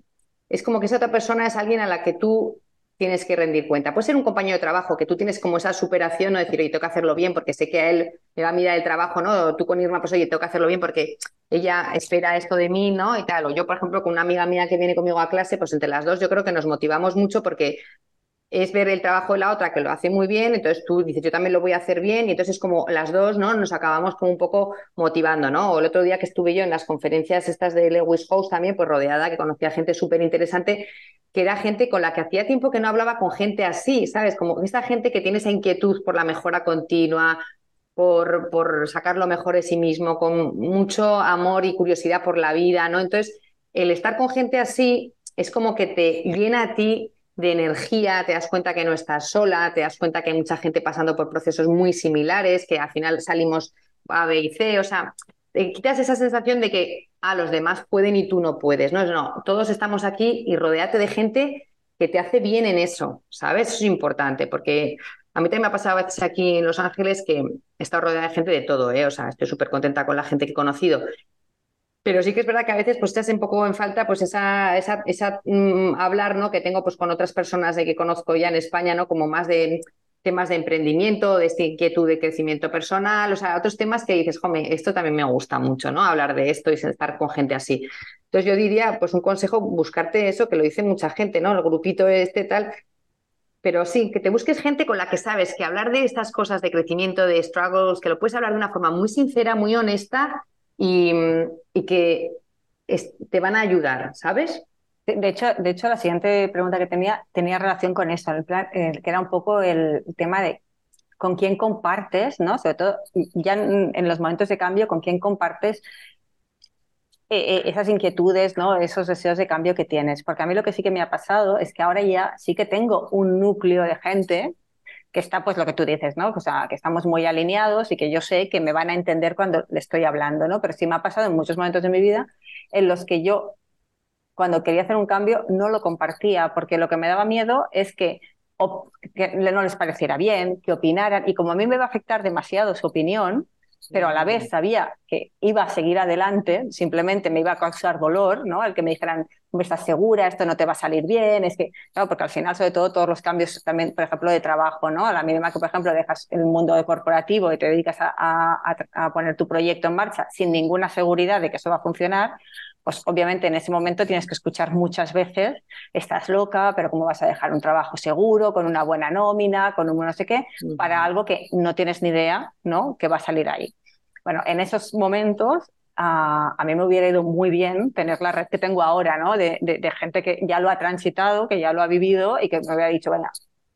Speaker 4: es como que esa otra persona es alguien a la que tú tienes que rendir cuenta. Puede ser un compañero de trabajo que tú tienes como esa superación, no decir, oye, tengo que hacerlo bien porque sé que a él me va a mirar el trabajo, ¿no? tú con Irma, pues oye, tengo que hacerlo bien porque ella espera esto de mí, ¿no? Y tal. O yo, por ejemplo, con una amiga mía que viene conmigo a clase, pues entre las dos yo creo que nos motivamos mucho porque es ver el trabajo de la otra que lo hace muy bien, entonces tú dices, yo también lo voy a hacer bien, y entonces es como las dos, ¿no? Nos acabamos como un poco motivando, ¿no? El otro día que estuve yo en las conferencias estas de Lewis House también, pues rodeada, que conocía gente súper interesante, que era gente con la que hacía tiempo que no hablaba con gente así, ¿sabes? Como esta gente que tiene esa inquietud por la mejora continua, por, por sacar lo mejor de sí mismo, con mucho amor y curiosidad por la vida, ¿no? Entonces, el estar con gente así es como que te llena a ti de energía, te das cuenta que no estás sola, te das cuenta que hay mucha gente pasando por procesos muy similares, que al final salimos A, B y C, o sea, te quitas esa sensación de que a los demás pueden y tú no puedes, no, no, todos estamos aquí y rodeate de gente que te hace bien en eso, ¿sabes? Eso es importante, porque a mí también me ha pasado a veces aquí en Los Ángeles que he estado rodeada de gente de todo, ¿eh? O sea, estoy súper contenta con la gente que he conocido, pero sí que es verdad que a veces pues hace un poco en falta pues esa, esa, esa mm, hablar, ¿no? Que tengo pues con otras personas de que conozco ya en España, ¿no? Como más de temas de emprendimiento, de esta inquietud de crecimiento personal, o sea, otros temas que dices, jome, esto también me gusta mucho, ¿no? Hablar de esto y estar con gente así. Entonces yo diría, pues un consejo, buscarte eso, que lo dice mucha gente, ¿no? El grupito este tal, pero sí, que te busques gente con la que sabes que hablar de estas cosas de crecimiento, de struggles, que lo puedes hablar de una forma muy sincera, muy honesta y, que te van a ayudar, ¿sabes?
Speaker 3: De hecho, de hecho, la siguiente pregunta que tenía tenía relación con eso, el plan, que era un poco el tema de con quién compartes, ¿no? Sobre todo ya en, los momentos de cambio, con quién compartes eh, eh, esas inquietudes, ¿no? esos deseos de cambio que tienes. Porque a mí lo que sí que me ha pasado es que ahora ya sí que tengo un núcleo de gente que está, pues lo que tú dices, ¿no? O sea, que estamos muy alineados y que yo sé que me van a entender cuando le estoy hablando, ¿no? Pero sí me ha pasado en muchos momentos de mi vida en los que yo, cuando quería hacer un cambio, no lo compartía, porque lo que me daba miedo es que que no les pareciera bien, que opinaran, y como a mí me va a afectar demasiado su opinión, pero a la vez sabía que iba a seguir adelante, simplemente me iba a causar dolor, ¿no? El que me dijeran, me estás segura, esto no te va a salir bien, es que, claro, porque al final, sobre todo, todos los cambios también, por ejemplo, de trabajo, ¿no? A la mínima que, por ejemplo, dejas el mundo corporativo y te dedicas a, a poner tu proyecto en marcha sin ninguna seguridad de que eso va a funcionar, pues obviamente en ese momento tienes que escuchar muchas veces, estás loca, pero ¿cómo vas a dejar un trabajo seguro, con una buena nómina, con un no sé qué, para algo que no tienes ni idea, ¿no? Que va a salir ahí. Bueno, en esos momentos a, mí me hubiera ido muy bien tener la red que tengo ahora, ¿no? De, de, gente que ya lo ha transitado, que ya lo ha vivido y que me hubiera dicho, bueno,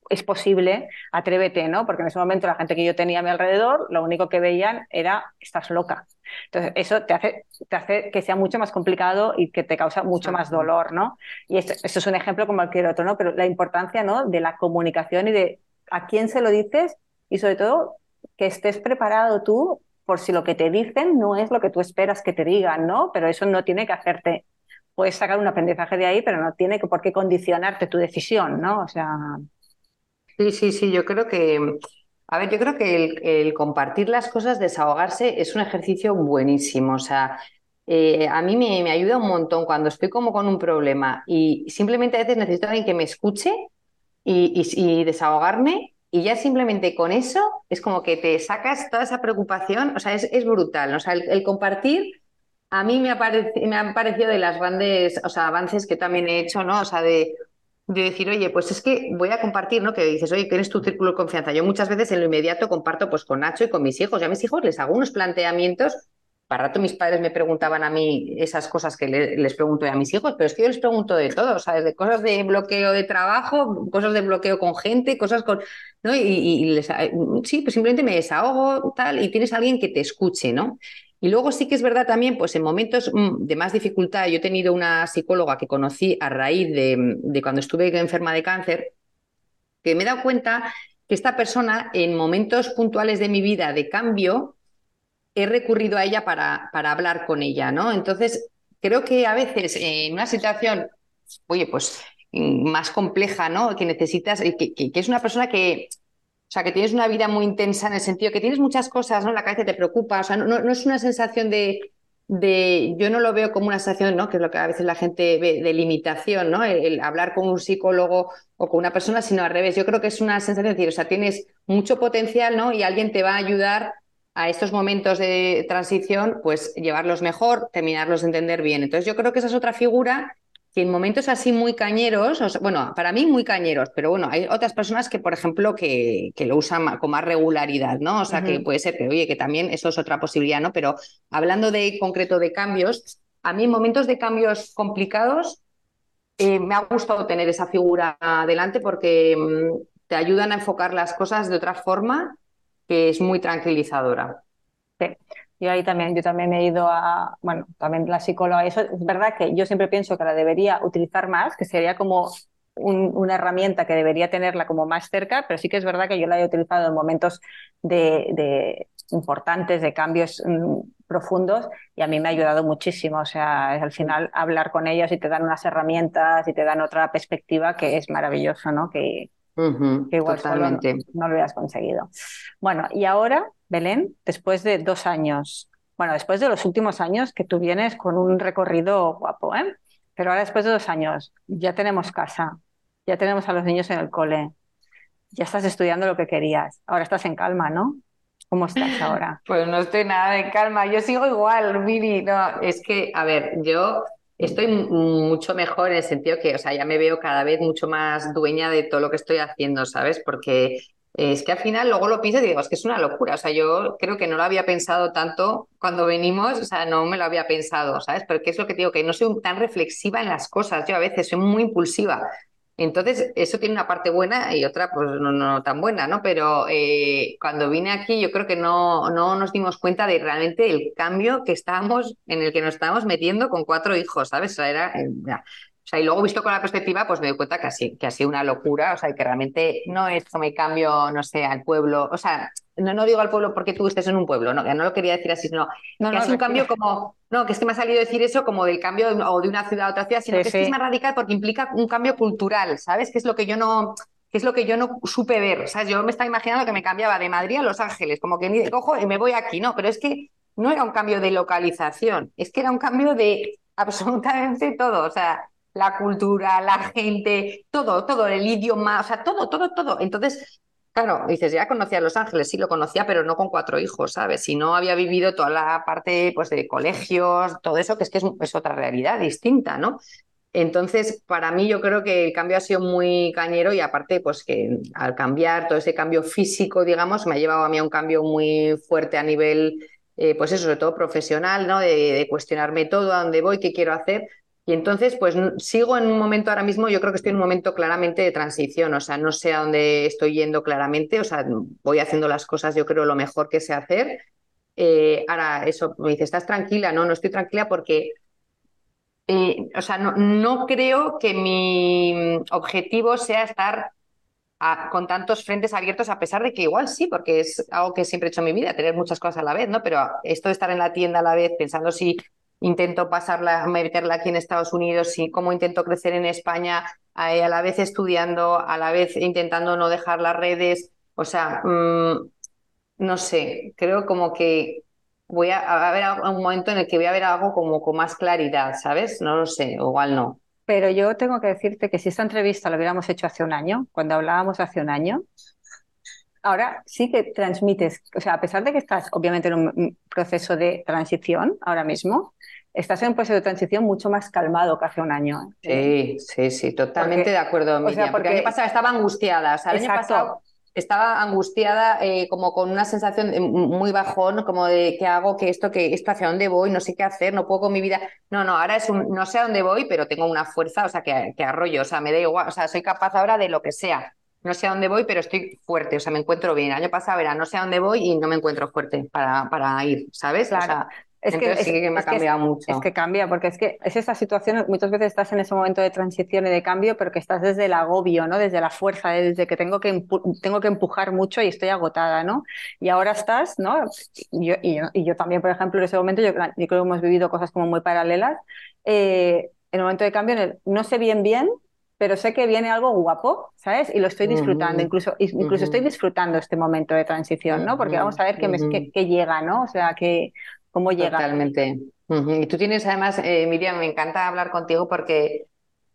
Speaker 3: es posible, atrévete, ¿no? Porque en ese momento la gente que yo tenía a mi alrededor, lo único que veían era, estás loca. Entonces, eso te hace, te hace que sea mucho más complicado y que te causa mucho más dolor, ¿no? Y esto, es un ejemplo como cualquier otro, ¿no? Pero la importancia, ¿no? De la comunicación y de a quién se lo dices y sobre todo que estés preparado tú por si lo que te dicen no es lo que tú esperas que te digan, ¿no? Pero eso no tiene que hacerte puedes sacar un aprendizaje de ahí, pero no tiene por qué condicionarte tu decisión, ¿no? O sea,
Speaker 4: Sí, sí, sí, yo creo que, a ver, yo creo que el, compartir las cosas, desahogarse, es un ejercicio buenísimo. O sea, eh, a mí me, ayuda un montón cuando estoy como con un problema y simplemente a veces necesito a alguien que me escuche y, desahogarme y ya simplemente con eso es como que te sacas toda esa preocupación, o sea, es, brutal. O sea, el, compartir a mí me me ha parecido de las grandes, o sea, avances que también he hecho, ¿no? O sea, de de decir, oye, pues es que voy a compartir, ¿no? Que dices, oye, tienes tu círculo de confianza. Yo muchas veces en lo inmediato comparto pues con Nacho y con mis hijos. Y a mis hijos les hago unos planteamientos. Para rato mis padres me preguntaban a mí esas cosas que les pregunto a mis hijos, pero es que yo les pregunto de todo, ¿sabes? De cosas de bloqueo de trabajo, cosas de bloqueo con gente, cosas con... ¿no? Y, y les, sí, pues simplemente me desahogo, tal, y tienes a alguien que te escuche, ¿no? Y luego sí que es verdad también, pues en momentos mm, de más dificultad, yo he tenido una psicóloga que conocí a raíz de, cuando estuve enferma de cáncer, que me he dado cuenta que esta persona en momentos puntuales de mi vida de cambio, he recurrido a ella para, para hablar con ella, ¿no? Entonces, creo que a veces en una situación, oye, pues mm, más compleja, ¿no? Que necesitas, que, que es una persona que, o sea, que tienes una vida muy intensa en el sentido que tienes muchas cosas, ¿no? La cabeza te preocupa, o sea, no, no es una sensación de, de, yo no lo veo como una sensación, ¿no? Que es lo que a veces la gente ve de limitación, ¿no? El, hablar con un psicólogo o con una persona, sino al revés. Yo creo que es una sensación de decir, o sea, tienes mucho potencial, ¿no? Y alguien te va a ayudar a estos momentos de transición, pues llevarlos mejor, terminarlos de entender bien. Entonces yo creo que esa es otra figura que en momentos así muy cañeros, bueno, para mí muy cañeros, pero bueno, hay otras personas que, por ejemplo, que, que lo usan con más regularidad, ¿no? O sea, que puede ser que, oye, que también eso es otra posibilidad, ¿no? Pero hablando de concreto de cambios, a mí en momentos de cambios complicados eh, me ha gustado tener esa figura adelante porque mm, te ayudan a enfocar las cosas de otra forma que es muy tranquilizadora.
Speaker 3: Yo ahí también, yo también he ido a, bueno, también la psicóloga, eso es verdad que yo siempre pienso que la debería utilizar más, que sería como una herramienta que debería tenerla como más cerca, pero sí que es verdad que yo la he utilizado en momentos de, importantes, de cambios mm, profundos, y a mí me ha ayudado muchísimo. O sea, al final hablar con ellos y te dan unas herramientas y te dan otra perspectiva que es maravilloso, ¿no? Que, igual no, lo hubieras conseguido. Bueno, y ahora Belén, después de dos años, bueno, después de los últimos años que tú vienes con un recorrido guapo, ¿eh? Pero ahora después de dos años, ya tenemos casa, ya tenemos a los niños en el cole, ya estás estudiando lo que querías, ahora estás en calma, ¿no? ¿Cómo estás ahora?
Speaker 4: Pues no estoy nada en calma, yo sigo igual, Miri, no, es que, a ver, yo estoy mucho mejor en el sentido que, o sea, ya me veo cada vez mucho más dueña de todo lo que estoy haciendo, ¿sabes? Porque es que al final luego lo pienso y digo, es que es una locura. O sea, yo creo que no lo había pensado tanto cuando venimos, o sea, no me lo había pensado, ¿sabes? Pero ¿qué es lo que digo? Que no soy tan reflexiva en las cosas. Yo a veces soy muy impulsiva. Entonces, eso tiene una parte buena y otra, pues no, no tan buena, ¿no? Pero eh, cuando vine aquí, yo creo que no, no nos dimos cuenta de realmente el cambio que estábamos, en el que nos estábamos metiendo con cuatro hijos, ¿sabes? O sea, era, eh, o sea, y luego visto con la perspectiva, pues me doy cuenta que, así, que ha sido una locura, o sea, que realmente no es que me cambio, no sé, al pueblo, o sea, no, no digo al pueblo porque tú estés en un pueblo, no, no lo quería decir así, no, que no, es un cambio como, no, que es que me ha salido decir eso como del cambio o de una ciudad a otra ciudad, sino que, Es, que es más radical porque implica un cambio cultural, ¿sabes? Que es lo que yo no, que es lo que yo no supe ver, ¿sabes? Yo me estaba imaginando que me cambiaba de Madrid a Los Ángeles, como que ni cojo y me voy aquí, no, pero es que no era un cambio de localización, es que era un cambio de absolutamente todo, o sea, la cultura, la gente, todo, todo, el idioma, o sea, todo, todo, todo. Entonces, claro, dices, ya conocía a Los Ángeles, sí lo conocía, pero no con cuatro hijos, ¿sabes? Si no había vivido toda la parte pues, de colegios, todo eso, que es que es, otra realidad distinta, ¿no? Entonces, para mí yo creo que el cambio ha sido muy cañero y aparte, pues que al cambiar todo ese cambio físico, digamos, me ha llevado a mí a un cambio muy fuerte a nivel, eh, pues eso, sobre todo profesional, ¿no? De, de, cuestionarme todo, a dónde voy, qué quiero hacer. Y entonces, pues sigo en un momento ahora mismo, yo creo que estoy en un momento claramente de transición, o sea, no sé a dónde estoy yendo claramente, o sea, voy haciendo las cosas, yo creo, lo mejor que sé hacer. Eh, ahora, eso, me dice, ¿estás tranquila? No, no estoy tranquila porque, eh, o sea, no, no, creo que mi objetivo sea estar con tantos frentes abiertos, a pesar de que igual sí, porque es algo que siempre he hecho en mi vida, tener muchas cosas a la vez, ¿no? Pero esto de estar en la tienda a la vez, pensando si intento pasarla, meterla aquí en Estados Unidos y cómo intento crecer en España, eh, a la vez estudiando, a la vez intentando no dejar las redes. O sea, mmm, no sé, creo como que voy a, haber un momento en el que voy a ver algo como con más claridad, ¿sabes? No lo sé, igual no.
Speaker 3: Pero yo tengo que decirte que si esta entrevista la hubiéramos hecho hace un año, cuando hablábamos hace un año, ahora sí que transmites, o sea, a pesar de que estás obviamente en un proceso de transición ahora mismo, estás en un proceso de transición mucho más calmado que hace un año.
Speaker 4: ¿eh? Sí, sí, sí, totalmente de acuerdo, Miriam, o sea, porque, el año pasado estaba angustiada, o sea, el año pasado estaba angustiada, eh, como con una sensación muy bajón, como de qué hago, qué esto, qué esto, hacia dónde voy, no sé qué hacer, no puedo con mi vida. No, no, ahora es un, no sé a dónde voy, pero tengo una fuerza, o sea, que, que arroyo, o sea, me da igual, o sea, soy capaz ahora de lo que sea no sé a dónde voy, pero estoy fuerte, o sea, me encuentro bien. El año pasado era, no sé a dónde voy y no me encuentro fuerte para, para ir, ¿sabes?
Speaker 3: Claro. Es que, sí que me ha cambiado mucho. Es que cambia, porque es que es esa situación, muchas veces estás en ese momento de transición y de cambio, pero que estás desde el agobio, ¿no? Desde la fuerza, desde que tengo que, tengo que empujar mucho y estoy agotada, ¿no? Y ahora estás, ¿no? Y yo, y yo, y yo también, por ejemplo, en ese momento, yo, yo, creo que hemos vivido cosas como muy paralelas. Eh, en el momento de cambio, en el, no sé bien bien, pero sé que viene algo guapo, ¿sabes? Y lo estoy disfrutando, incluso, incluso estoy disfrutando este momento de transición, ¿no? Porque vamos a ver qué, me, llega, ¿no? O sea, que,
Speaker 4: Totalmente. Y tú tienes además, eh, Miriam, me encanta hablar contigo porque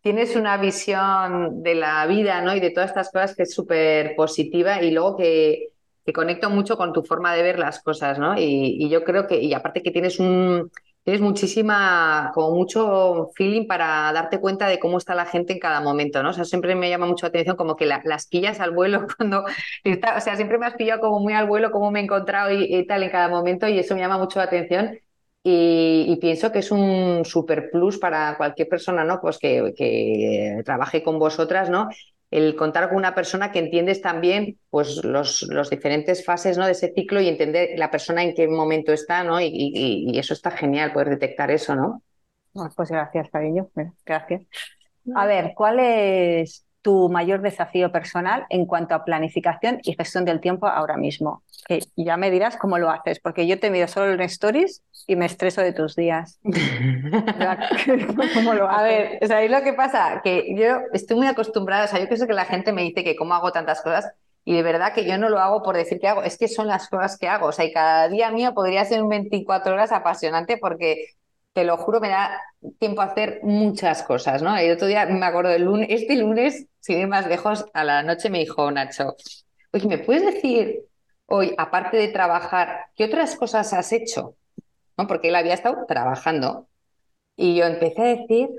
Speaker 4: tienes una visión de la vida, ¿no? Y de todas estas cosas que es súper positiva y luego que, que conecto mucho con tu forma de ver las cosas, ¿no? y yo creo que, y aparte que tienes un tienes muchísima, como mucho feeling para darte cuenta de cómo está la gente en cada momento, ¿no? O sea, siempre me llama mucho la atención como que las pillas al vuelo cuando está, o sea, siempre me has pillado como muy al vuelo, cómo me he encontrado y, tal en cada momento y eso me llama mucho la atención. Y, pienso que es un super plus para cualquier persona, ¿no? Pues que, que trabaje con vosotras, ¿no? El contar con una persona que entiendes también pues, los, los, diferentes fases ¿no? de ese ciclo y entender la persona en qué momento está, ¿no? Y, y, y eso está genial, poder detectar eso, ¿no?
Speaker 3: Pues gracias, cariño. Gracias. A ver, ¿cuál es tu mayor desafío personal en cuanto a planificación y gestión del tiempo ahora mismo? Que ya me dirás cómo lo haces, porque yo te miro solo en stories y me estreso de tus días.
Speaker 4: ¿Cómo lo haces? A ver, o sea, lo que pasa, que yo estoy muy acostumbrada, o sea, yo creo que la gente me dice que cómo hago tantas cosas y de verdad que yo no lo hago por decir que hago, es que son las cosas que hago, o sea, y cada día mío podría ser un 24 horas apasionante porque te lo juro, me da tiempo a hacer muchas cosas, ¿no? El otro día me acuerdo del lunes, este lunes, sin ir más lejos, a la noche me dijo Nacho, oye, ¿me puedes decir hoy, aparte de trabajar, qué otras cosas has hecho? ¿No? Porque él había estado trabajando. Y yo empecé a decir,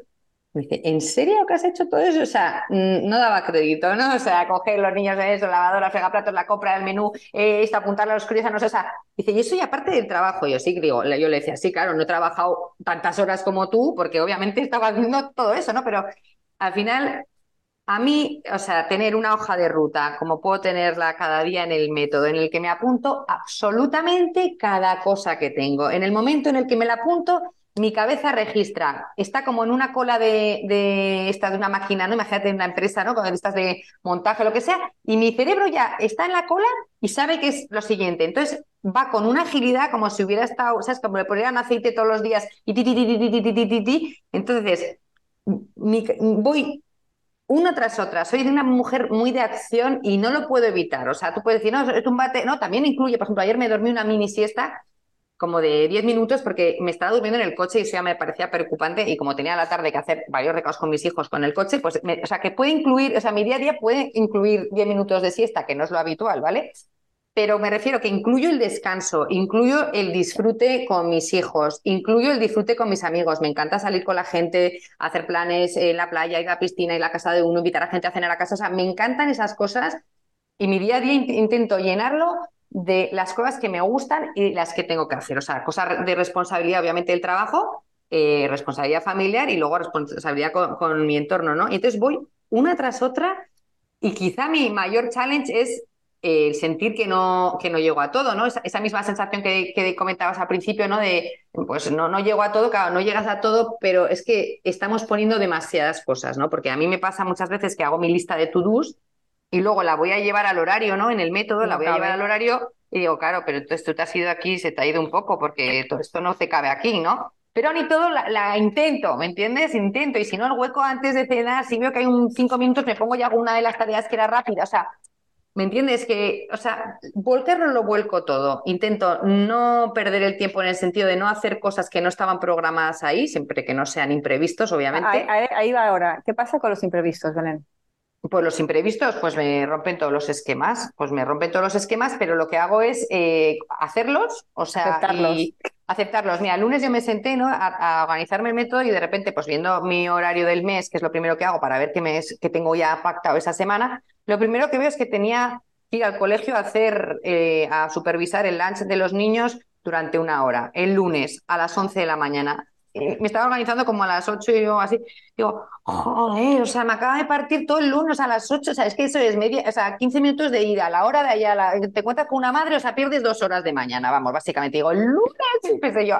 Speaker 4: me dice, ¿en serio que has hecho todo eso? O sea, no daba crédito, ¿no? O sea, coger los niños de eso, lavadora, platos, la compra del menú, eh, esto, apuntarle a los críos, no sé, o sea, dice, y eso y aparte del trabajo, yo sí, digo, yo le decía, sí, claro, no he trabajado tantas horas como tú, porque obviamente estaba haciendo todo eso, ¿no? Pero al final a mí, o sea, tener una hoja de ruta, como puedo tenerla cada día en el método, en el que me apunto absolutamente cada cosa que tengo. En el momento en el que me la apunto, mi cabeza registra, está como en una cola de, de esta de una máquina, ¿no? Imagínate en una empresa, ¿no? Con estas de montaje, lo que sea, y mi cerebro ya está en la cola y sabe que es lo siguiente. Entonces va con una agilidad como si hubiera estado, ¿sabes? Como le ponieran aceite todos los días y ti, ti, ti, ti, ti, ti, ti, ti. Entonces, mi, voy una tras otra. Soy de una mujer muy de acción y no lo puedo evitar. O sea, tú puedes decir, no, es un bate. No, también incluye, por ejemplo, ayer me dormí una mini siesta como de 10 minutos porque me estaba durmiendo en el coche y eso ya me parecía preocupante y como tenía la tarde que hacer varios recados con mis hijos con el coche, pues, o sea, que puede incluir, o sea, mi día a día puede incluir 10 minutos de siesta, que no es lo habitual, ¿vale? Pero me refiero que incluyo el descanso, incluyo el disfrute con mis hijos, incluyo el disfrute con mis amigos. Me encanta salir con la gente, hacer planes en la playa, ir a la piscina, ir a la casa de uno, invitar a gente a cenar a casa. O sea, me encantan esas cosas y mi día a día intento llenarlo de las cosas que me gustan y las que tengo que hacer. O sea, cosas de responsabilidad, obviamente, el trabajo, eh, responsabilidad familiar y luego responsabilidad con, mi entorno, ¿no? Y entonces voy una tras otra y quizá mi mayor challenge es el sentir que no, que no llego a todo, ¿no? Esa, misma sensación que, que, comentabas al principio, ¿no? De, pues no, no llego a todo, claro, no llegas a todo, pero es que estamos poniendo demasiadas cosas, ¿no? Porque a mí me pasa muchas veces que hago mi lista de to-dos y luego la voy a llevar al horario, ¿no? En el método la voy a llevar al horario y digo, claro, pero entonces tú te has ido aquí, se te ha ido un poco porque todo esto no se cabe aquí, ¿no? Pero ni todo la, intento, ¿me entiendes? Intento. Y si no, el hueco antes de cenar, si veo que hay un cinco minutos, me pongo ya alguna de las tareas que era rápida. O sea, ¿me entiendes? Que, o sea, volcarlo lo vuelco todo. Intento no perder el tiempo en el sentido de no hacer cosas que no estaban programadas ahí, siempre que no sean imprevistos, obviamente.
Speaker 5: Ahí, ahí va ahora. ¿Qué pasa con los imprevistos, Belén?
Speaker 4: Pues los imprevistos, pues me rompen todos los esquemas, pues me rompen todos los esquemas, pero lo que hago es eh, hacerlos, o sea,
Speaker 5: aceptarlos.
Speaker 4: Y aceptarlos. Mira, el lunes yo me senté ¿no? a, organizarme el método y de repente, pues viendo mi horario del mes, que es lo primero que hago para ver qué, mes, que tengo ya pactado esa semana, lo primero que veo es que tenía que ir al colegio a hacer, eh, a supervisar el lunch de los niños durante una hora, el lunes a las 11 de la mañana. Eh, me estaba organizando como a las 8 y yo así, digo, joder, o sea, me acaba de partir todo el lunes a las 8, o sea, es que eso es media, o sea, 15 minutos de ida, la hora de allá, te cuentas con una madre, o sea, pierdes dos horas de mañana, vamos, básicamente, digo, el lunes, empecé yo,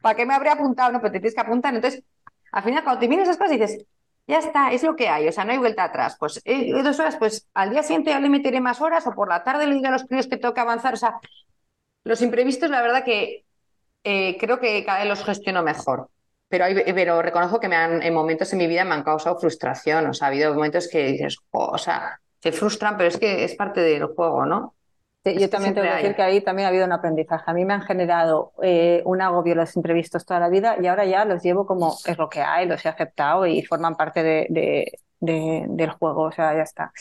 Speaker 4: ¿para qué me habría apuntado? No, pero te tienes que apuntar, entonces, al final, cuando te vienes esas cosas dices, ya está, es lo que hay, o sea, no hay vuelta atrás, pues eh, dos horas, pues al día siguiente ya le meteré más horas, o por la tarde le digo a los críos que tengo que avanzar, o sea, los imprevistos, la verdad que eh, creo que cada vez los gestiono mejor. Pero, hay, pero reconozco que me han, en momentos en mi vida me han causado frustración. O sea, ha habido momentos que dices, o sea, te frustran, pero es que es parte del juego, ¿no?
Speaker 5: Yo también tengo que decir que ahí también ha habido un aprendizaje. A mí me han generado eh, un agobio los imprevistos toda la vida y ahora ya los llevo como es lo que hay, los he aceptado y forman parte de, del juego. O sea, ya está.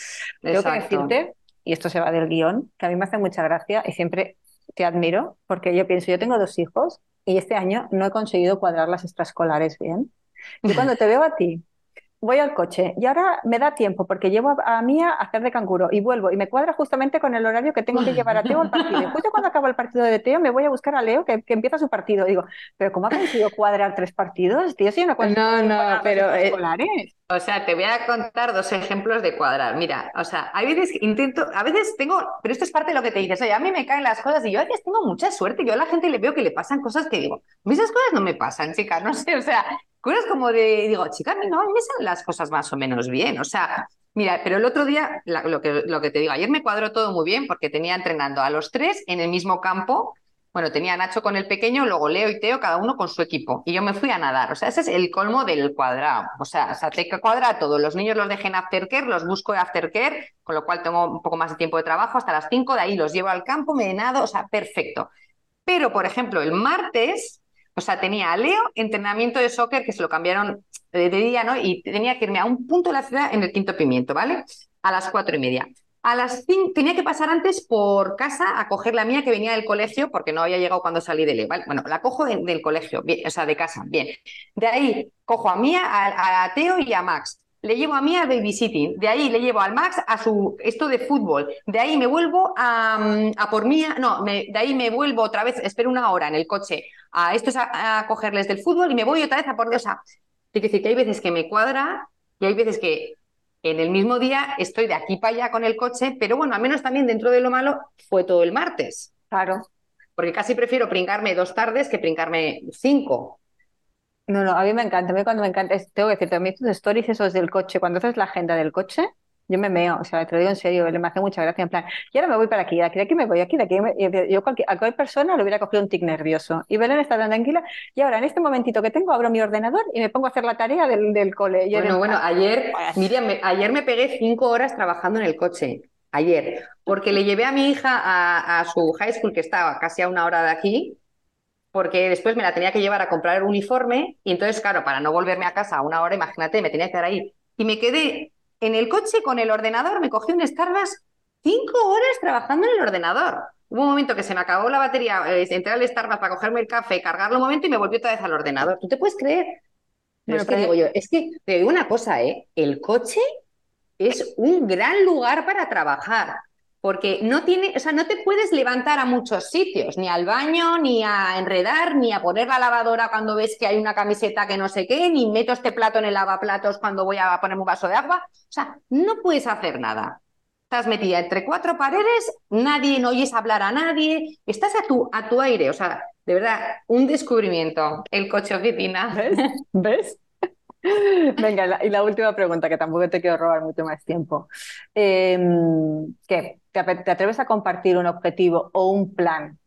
Speaker 5: Tengo que decirte, y esto se va del guion, que a mí me hace mucha gracia y siempre te admiro, porque yo pienso, yo tengo dos hijos y este año no he conseguido cuadrar las extraescolares bien. Y cuando te veo a ti, voy al coche y ahora me da tiempo porque llevo a, Mía a hacer de canguro y vuelvo y me cuadra justamente con el horario que tengo que llevar a Teo al partido. Y justo cuando acabo el partido de Teo me voy a buscar a Leo que, empieza su partido. Digo, pero ¿cómo ha conseguido cuadrar tres partidos? Tío, si no,
Speaker 4: no, no, pero eh, o sea, te voy a contar dos ejemplos de cuadrar. Mira, o sea, a veces intento, a veces tengo, pero esto es parte de lo que te dices, oye, a mí me caen las cosas y yo a veces tengo mucha suerte. Yo a la gente le veo que le pasan cosas que digo, esas cosas no me pasan, chicas, no sé, o sea, cosas como de, digo, chicas, no, a mí me salen las cosas más o menos bien, o sea, mira, pero el otro día, lo, que, lo que te digo, ayer me cuadró todo muy bien porque tenía entrenando a los tres en el mismo campo bueno, tenía a Nacho con el pequeño, luego Leo y Teo, cada uno con su equipo. Y yo me fui a nadar. O sea, ese es el colmo del cuadrado. O sea, o sea te cuadra todo. Los niños los dejen aftercare, los busco de aftercare, con lo cual tengo un poco más de tiempo de trabajo hasta las 5. De ahí los llevo al campo, me nado, o sea, perfecto. Pero, por ejemplo, el martes, o sea, tenía a Leo entrenamiento de soccer que se lo cambiaron de día, ¿no? Y tenía que irme a un punto de la ciudad en el quinto pimiento, ¿vale? A las cuatro y media. A las cinco, tenía que pasar antes por casa a coger la mía que venía del colegio porque no había llegado cuando salí de ¿vale? Bueno, la cojo del colegio, o sea, de casa, bien. De ahí cojo a Mía, a, Teo y a Max. Le llevo a Mía al babysitting. De ahí le llevo al Max a su esto de fútbol. De ahí me vuelvo a, a por Mía, no, de ahí me vuelvo otra vez, espero una hora en el coche a estos a, a cogerles del fútbol y me voy otra vez a por, o sea, que decir que hay veces que me cuadra y hay veces que en el mismo día estoy de aquí para allá con el coche, pero bueno, al menos también dentro de lo malo fue todo el martes.
Speaker 3: Claro.
Speaker 4: Porque casi prefiero pringarme dos tardes que pringarme cinco.
Speaker 3: No, no, a mí me encanta. A mí cuando me encanta, tengo que decir, también tus stories esos del coche, cuando haces la agenda del coche, yo me meo, o sea, te lo digo en serio, me hace mucha gracia, en plan, y ahora me voy para aquí, de aquí, de aquí me voy, aquí, de aquí. yo cualquier, a cualquier persona le hubiera cogido un tic nervioso. Y Belén está tan tranquila, y ahora en este momentito que tengo, abro mi ordenador y me pongo a hacer la tarea del, del cole.
Speaker 4: bueno, bueno, ayer, Miriam, ayer me pegué cinco horas trabajando en el coche, ayer, porque le llevé a mi hija a, a su high school, que estaba casi a una hora de aquí, porque después me la tenía que llevar a comprar el uniforme, y entonces, claro, para no volverme a casa a una hora, imagínate, me tenía que quedar ahí. Y me quedé en el coche con el ordenador, me cogí un Starbucks cinco horas trabajando en el ordenador. Hubo un momento que se me acabó la batería, eh, entré al Starbucks para cogerme el café, cargarlo un momento y me volví otra vez al ordenador. ¿Tú te puedes creer? es que digo yo, es que te digo una cosa, ¿eh? El coche es un gran lugar para trabajar porque no tiene, o sea, no te puedes levantar a muchos sitios, ni al baño, ni a enredar, ni a poner la lavadora cuando ves que hay una camiseta que no sé qué, ni meto este plato en el lavaplatos cuando voy a ponerme un vaso de agua. O sea, no puedes hacer nada. Estás metida entre cuatro paredes, nadie, no oyes hablar a nadie, estás a tu, a tu aire, o sea, de verdad, un descubrimiento, el coche oficina.
Speaker 3: ¿Ves? ¿Ves? Venga, y la última pregunta, que tampoco te quiero robar mucho más tiempo. Em, ¿Qué? ¿Te, atreves a compartir un objetivo o un plan?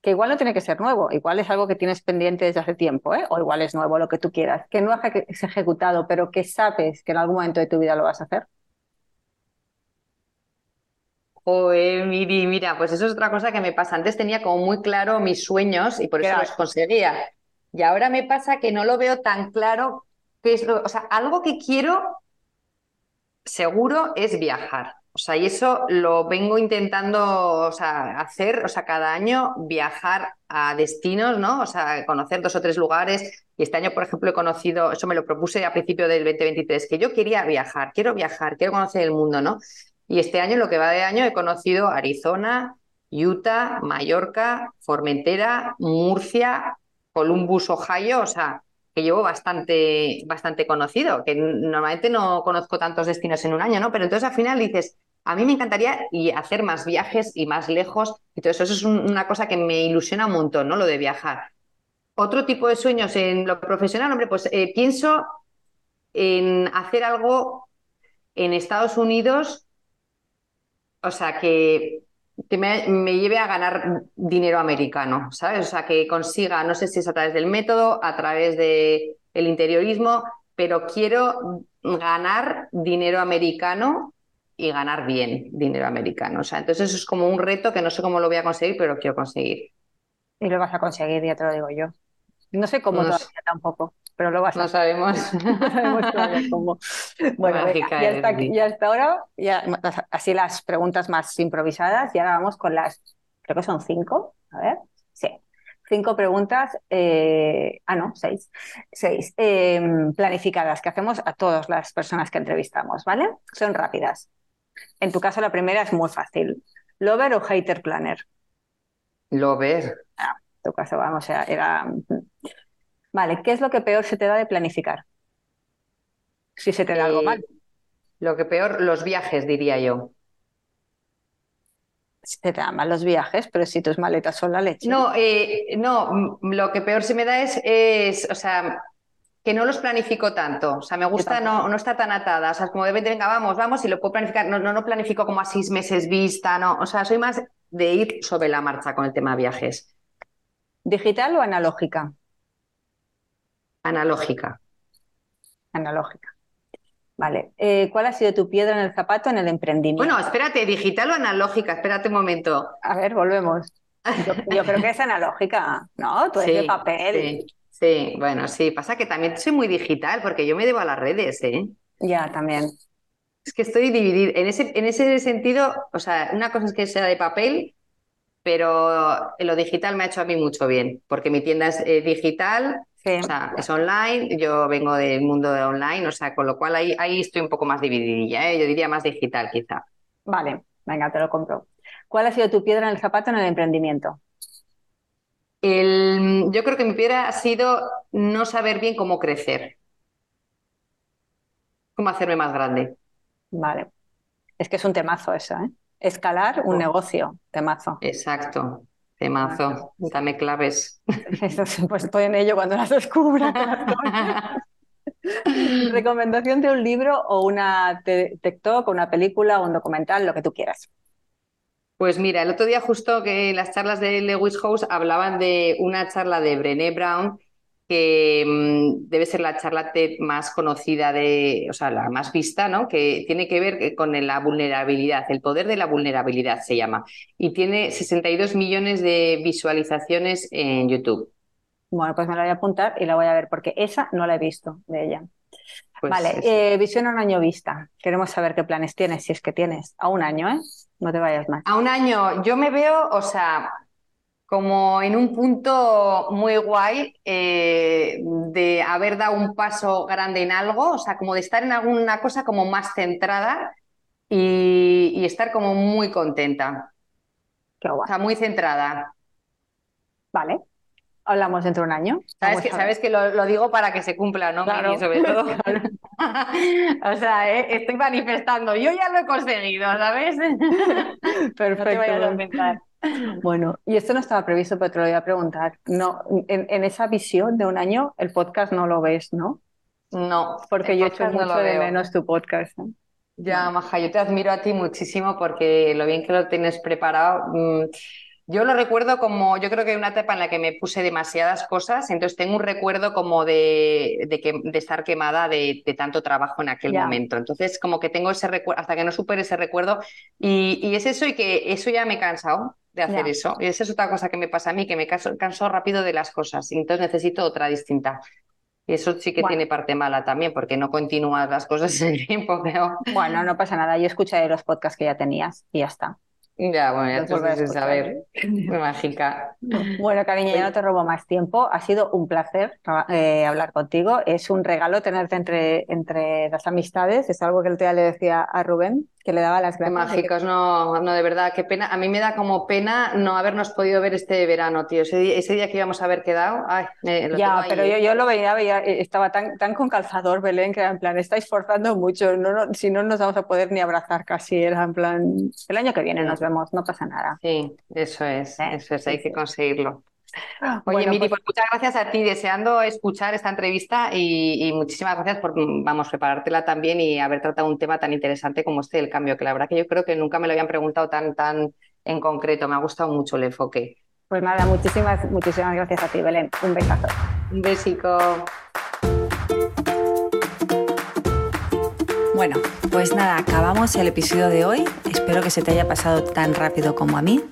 Speaker 3: Que igual no tiene que ser nuevo, igual es algo que tienes pendiente desde hace tiempo, ¿eh? o igual es nuevo, lo que tú quieras, que no has ejecutado, pero que sabes que en algún momento de tu vida lo vas a hacer.
Speaker 4: Joder, Miri, mira, pues eso es otra cosa que me pasa. Antes tenía como muy claro mis sueños y por eso los conseguía. Y ahora me pasa que no lo veo tan claro qué es lo, o sea, algo que quiero seguro es viajar. O sea, y eso lo vengo intentando o sea, hacer, o sea, cada año viajar a destinos, ¿no? O sea, conocer dos o tres lugares. Y este año, por ejemplo, he conocido, eso me lo propuse a principio del 2023, que yo quería viajar, quiero viajar, quiero conocer el mundo, ¿no? Y este año, lo que va de año, he conocido Arizona, Utah, Mallorca, Formentera, Murcia, Columbus, Ohio, o sea, que llevo bastante, bastante conocido, que normalmente no conozco tantos destinos en un año, ¿no? Pero entonces al final dices, a mí me encantaría y hacer más viajes y más lejos, y todo eso, eso es una cosa que me ilusiona un montón, ¿no? Lo de viajar. Otro tipo de sueños en lo profesional, hombre, pues eh, pienso en hacer algo en Estados Unidos, o sea, que que me, lleve a ganar dinero americano, ¿sabes? O sea, que consiga, no sé si es a través del método, a través del el interiorismo, pero quiero ganar dinero americano y ganar bien dinero americano. O sea, entonces eso es como un reto que no sé cómo lo voy a conseguir, pero quiero conseguir.
Speaker 3: Y lo vas a conseguir, ya te lo digo yo. No sé cómo todavía tampoco pero lo vas
Speaker 4: no sabemos. no sabemos
Speaker 3: cómo. Bueno, ya, está, ya hasta ahora, ya, así las preguntas más improvisadas, y ahora vamos con las, creo que son cinco, a ver, sí, cinco preguntas, eh, ah, no, seis, seis, em, planificadas que hacemos a todas las personas que entrevistamos, ¿vale? Son rápidas. En tu caso, la primera es muy fácil. ¿Lover o hater planner?
Speaker 4: Lover.
Speaker 3: Ah, en tu caso, vamos, era Vale, ¿qué es lo que peor se te da de planificar? Si se te da algo mal. Eh,
Speaker 4: lo que peor, los viajes, diría yo.
Speaker 3: Se te dan mal los viajes, pero si tus maletas son la leche.
Speaker 4: No, eh, no, lo que peor se me da es, es, o sea, que no los planifico tanto. O sea, me gusta no, no estar tan atada. O sea, como de repente, venga, vamos, vamos, y lo puedo planificar. No, no, no planifico como a seis meses vista, no. O sea, soy más de ir sobre la marcha con el tema de viajes.
Speaker 3: ¿Digital o analógica?
Speaker 4: Analógica.
Speaker 3: Analógica. Vale. Eh, ¿Cuál ha sido tu piedra en el zapato en el emprendimiento?
Speaker 4: Bueno, espérate, digital o analógica, espérate un momento.
Speaker 3: A ver, volvemos. Yo, creo que es analógica, ¿no? Tú eres de papel.
Speaker 4: Sí, bueno, sí. Pasa que también soy muy digital porque yo me debo a las redes, ¿eh?
Speaker 3: Ya, también.
Speaker 4: Es que estoy dividida. En ese, en ese sentido, o sea, una cosa es que sea de papel, pero lo digital me ha hecho a mí mucho bien, porque mi tienda es eh, digital, o sea, es online, yo vengo del mundo de online, o sea, con lo cual ahí, ahí estoy un poco más divididilla, ¿eh? yo diría más digital quizá.
Speaker 3: Vale, venga, te lo compro. ¿Cuál ha sido tu piedra en el zapato en el emprendimiento?
Speaker 4: El, yo creo que mi piedra ha sido no saber bien cómo crecer. cómo hacerme más grande.
Speaker 3: Vale. Es que es un temazo eso, ¿eh? Escalar un oh. negocio, temazo.
Speaker 4: Exacto, temazo. Dame claves.
Speaker 3: pues estoy en ello cuando las descubra. Recomendación de un libro o una TikTok o una película o un documental, lo que tú quieras.
Speaker 4: Pues mira, el otro día justo que las charlas de Lewis House hablaban de una charla de Brené Brown que mm, debe ser la charla más conocida de, o sea, la más vista, ¿no? Que tiene que ver con la vulnerabilidad, el poder de la vulnerabilidad se llama, y tiene 62 millones de visualizaciones en YouTube.
Speaker 3: Bueno, pues me la voy a apuntar y la voy a ver porque esa no la he visto de ella. Pues vale, eh, visión a un año vista. Queremos saber qué planes tienes, si es que tienes. A un año, ¿eh? No te vayas más.
Speaker 4: A un año, yo me veo, o sea, como en un punto muy guay eh, de haber dado un paso grande en algo, o sea, como de estar en alguna cosa como más centrada y, estar como muy contenta.
Speaker 3: Qué guay.
Speaker 4: O sea, muy centrada.
Speaker 3: Vale. Hablamos dentro de un año.
Speaker 4: Sabes que, sabes que lo, digo para que se cumpla, ¿no? Claro. sobre todo. o sea, eh, estoy manifestando. Yo ya lo he conseguido, ¿sabes?
Speaker 3: Perfecto. Bueno, y esto no estaba previsto, pero te lo voy a preguntar. No, en, esa visión de un año, el podcast no lo ves, ¿no?
Speaker 4: No.
Speaker 3: Porque yo echo mucho de menos tu podcast.
Speaker 4: Ya, Maja, yo te admiro a ti muchísimo porque lo bien que lo tienes preparado. Mm, yo lo recuerdo como, yo creo que hay una etapa en la que me puse demasiadas cosas, entonces tengo un recuerdo como de, que, de estar quemada de, tanto trabajo en aquel momento. Entonces, como que tengo ese recuerdo, hasta que no supere ese recuerdo, y, es eso y que eso ya me he cansado de hacer eso. Y esa es otra cosa que me pasa a mí, que me canso, rápido de las cosas, y entonces necesito otra distinta. Y eso sí que tiene parte mala también, porque no continúas las cosas en el tiempo, pero...
Speaker 3: Bueno, no pasa nada, yo escucharé los podcasts que ya tenías y ya está.
Speaker 4: Ya, bueno, ya te saber. Mágica.
Speaker 3: Bueno, cariño, ya no te robo más tiempo. Ha sido un placer eh, hablar contigo. Es un regalo tenerte entre, entre las amistades. Es algo que el día le decía a Rubén, que le daba las gracias.
Speaker 4: mágicos, no, no, de verdad, qué pena. A mí me da como pena no habernos podido ver este verano, tío. Ese día, que íbamos a haber quedado, ay,
Speaker 3: Ya, pero yo, yo, lo veía, veía, eh, estaba tan, tan con calzador, Belén, que era en plan, estáis forzando mucho, no, si no nos vamos a poder ni abrazar casi, era en plan, el año que viene nos vemos, no pasa nada.
Speaker 4: Sí, eso es, ¿Eh? eso es, hay que conseguirlo. Oye, Miri, pues... pues... muchas gracias a ti, deseando escuchar esta entrevista y, muchísimas gracias por, vamos, preparártela también y haber tratado un tema tan interesante como este del cambio, que la verdad que yo creo que nunca me lo habían preguntado tan, tan en concreto. Me ha gustado mucho el enfoque.
Speaker 3: Pues nada, muchísimas, muchísimas gracias a ti, Belén. Un besazo.
Speaker 4: Un besico.
Speaker 2: Bueno, pues nada, acabamos el episodio de hoy. Espero que se te haya pasado tan rápido como a mí.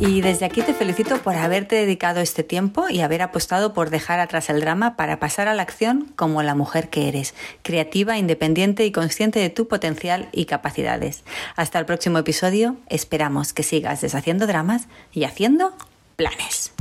Speaker 2: Y desde aquí te felicito por haberte dedicado este tiempo y haber apostado por dejar atrás el drama para pasar a la acción como la mujer que eres, creativa, independiente y consciente de tu potencial y capacidades. Hasta el próximo episodio, esperamos que sigas deshaciendo dramas y haciendo planes.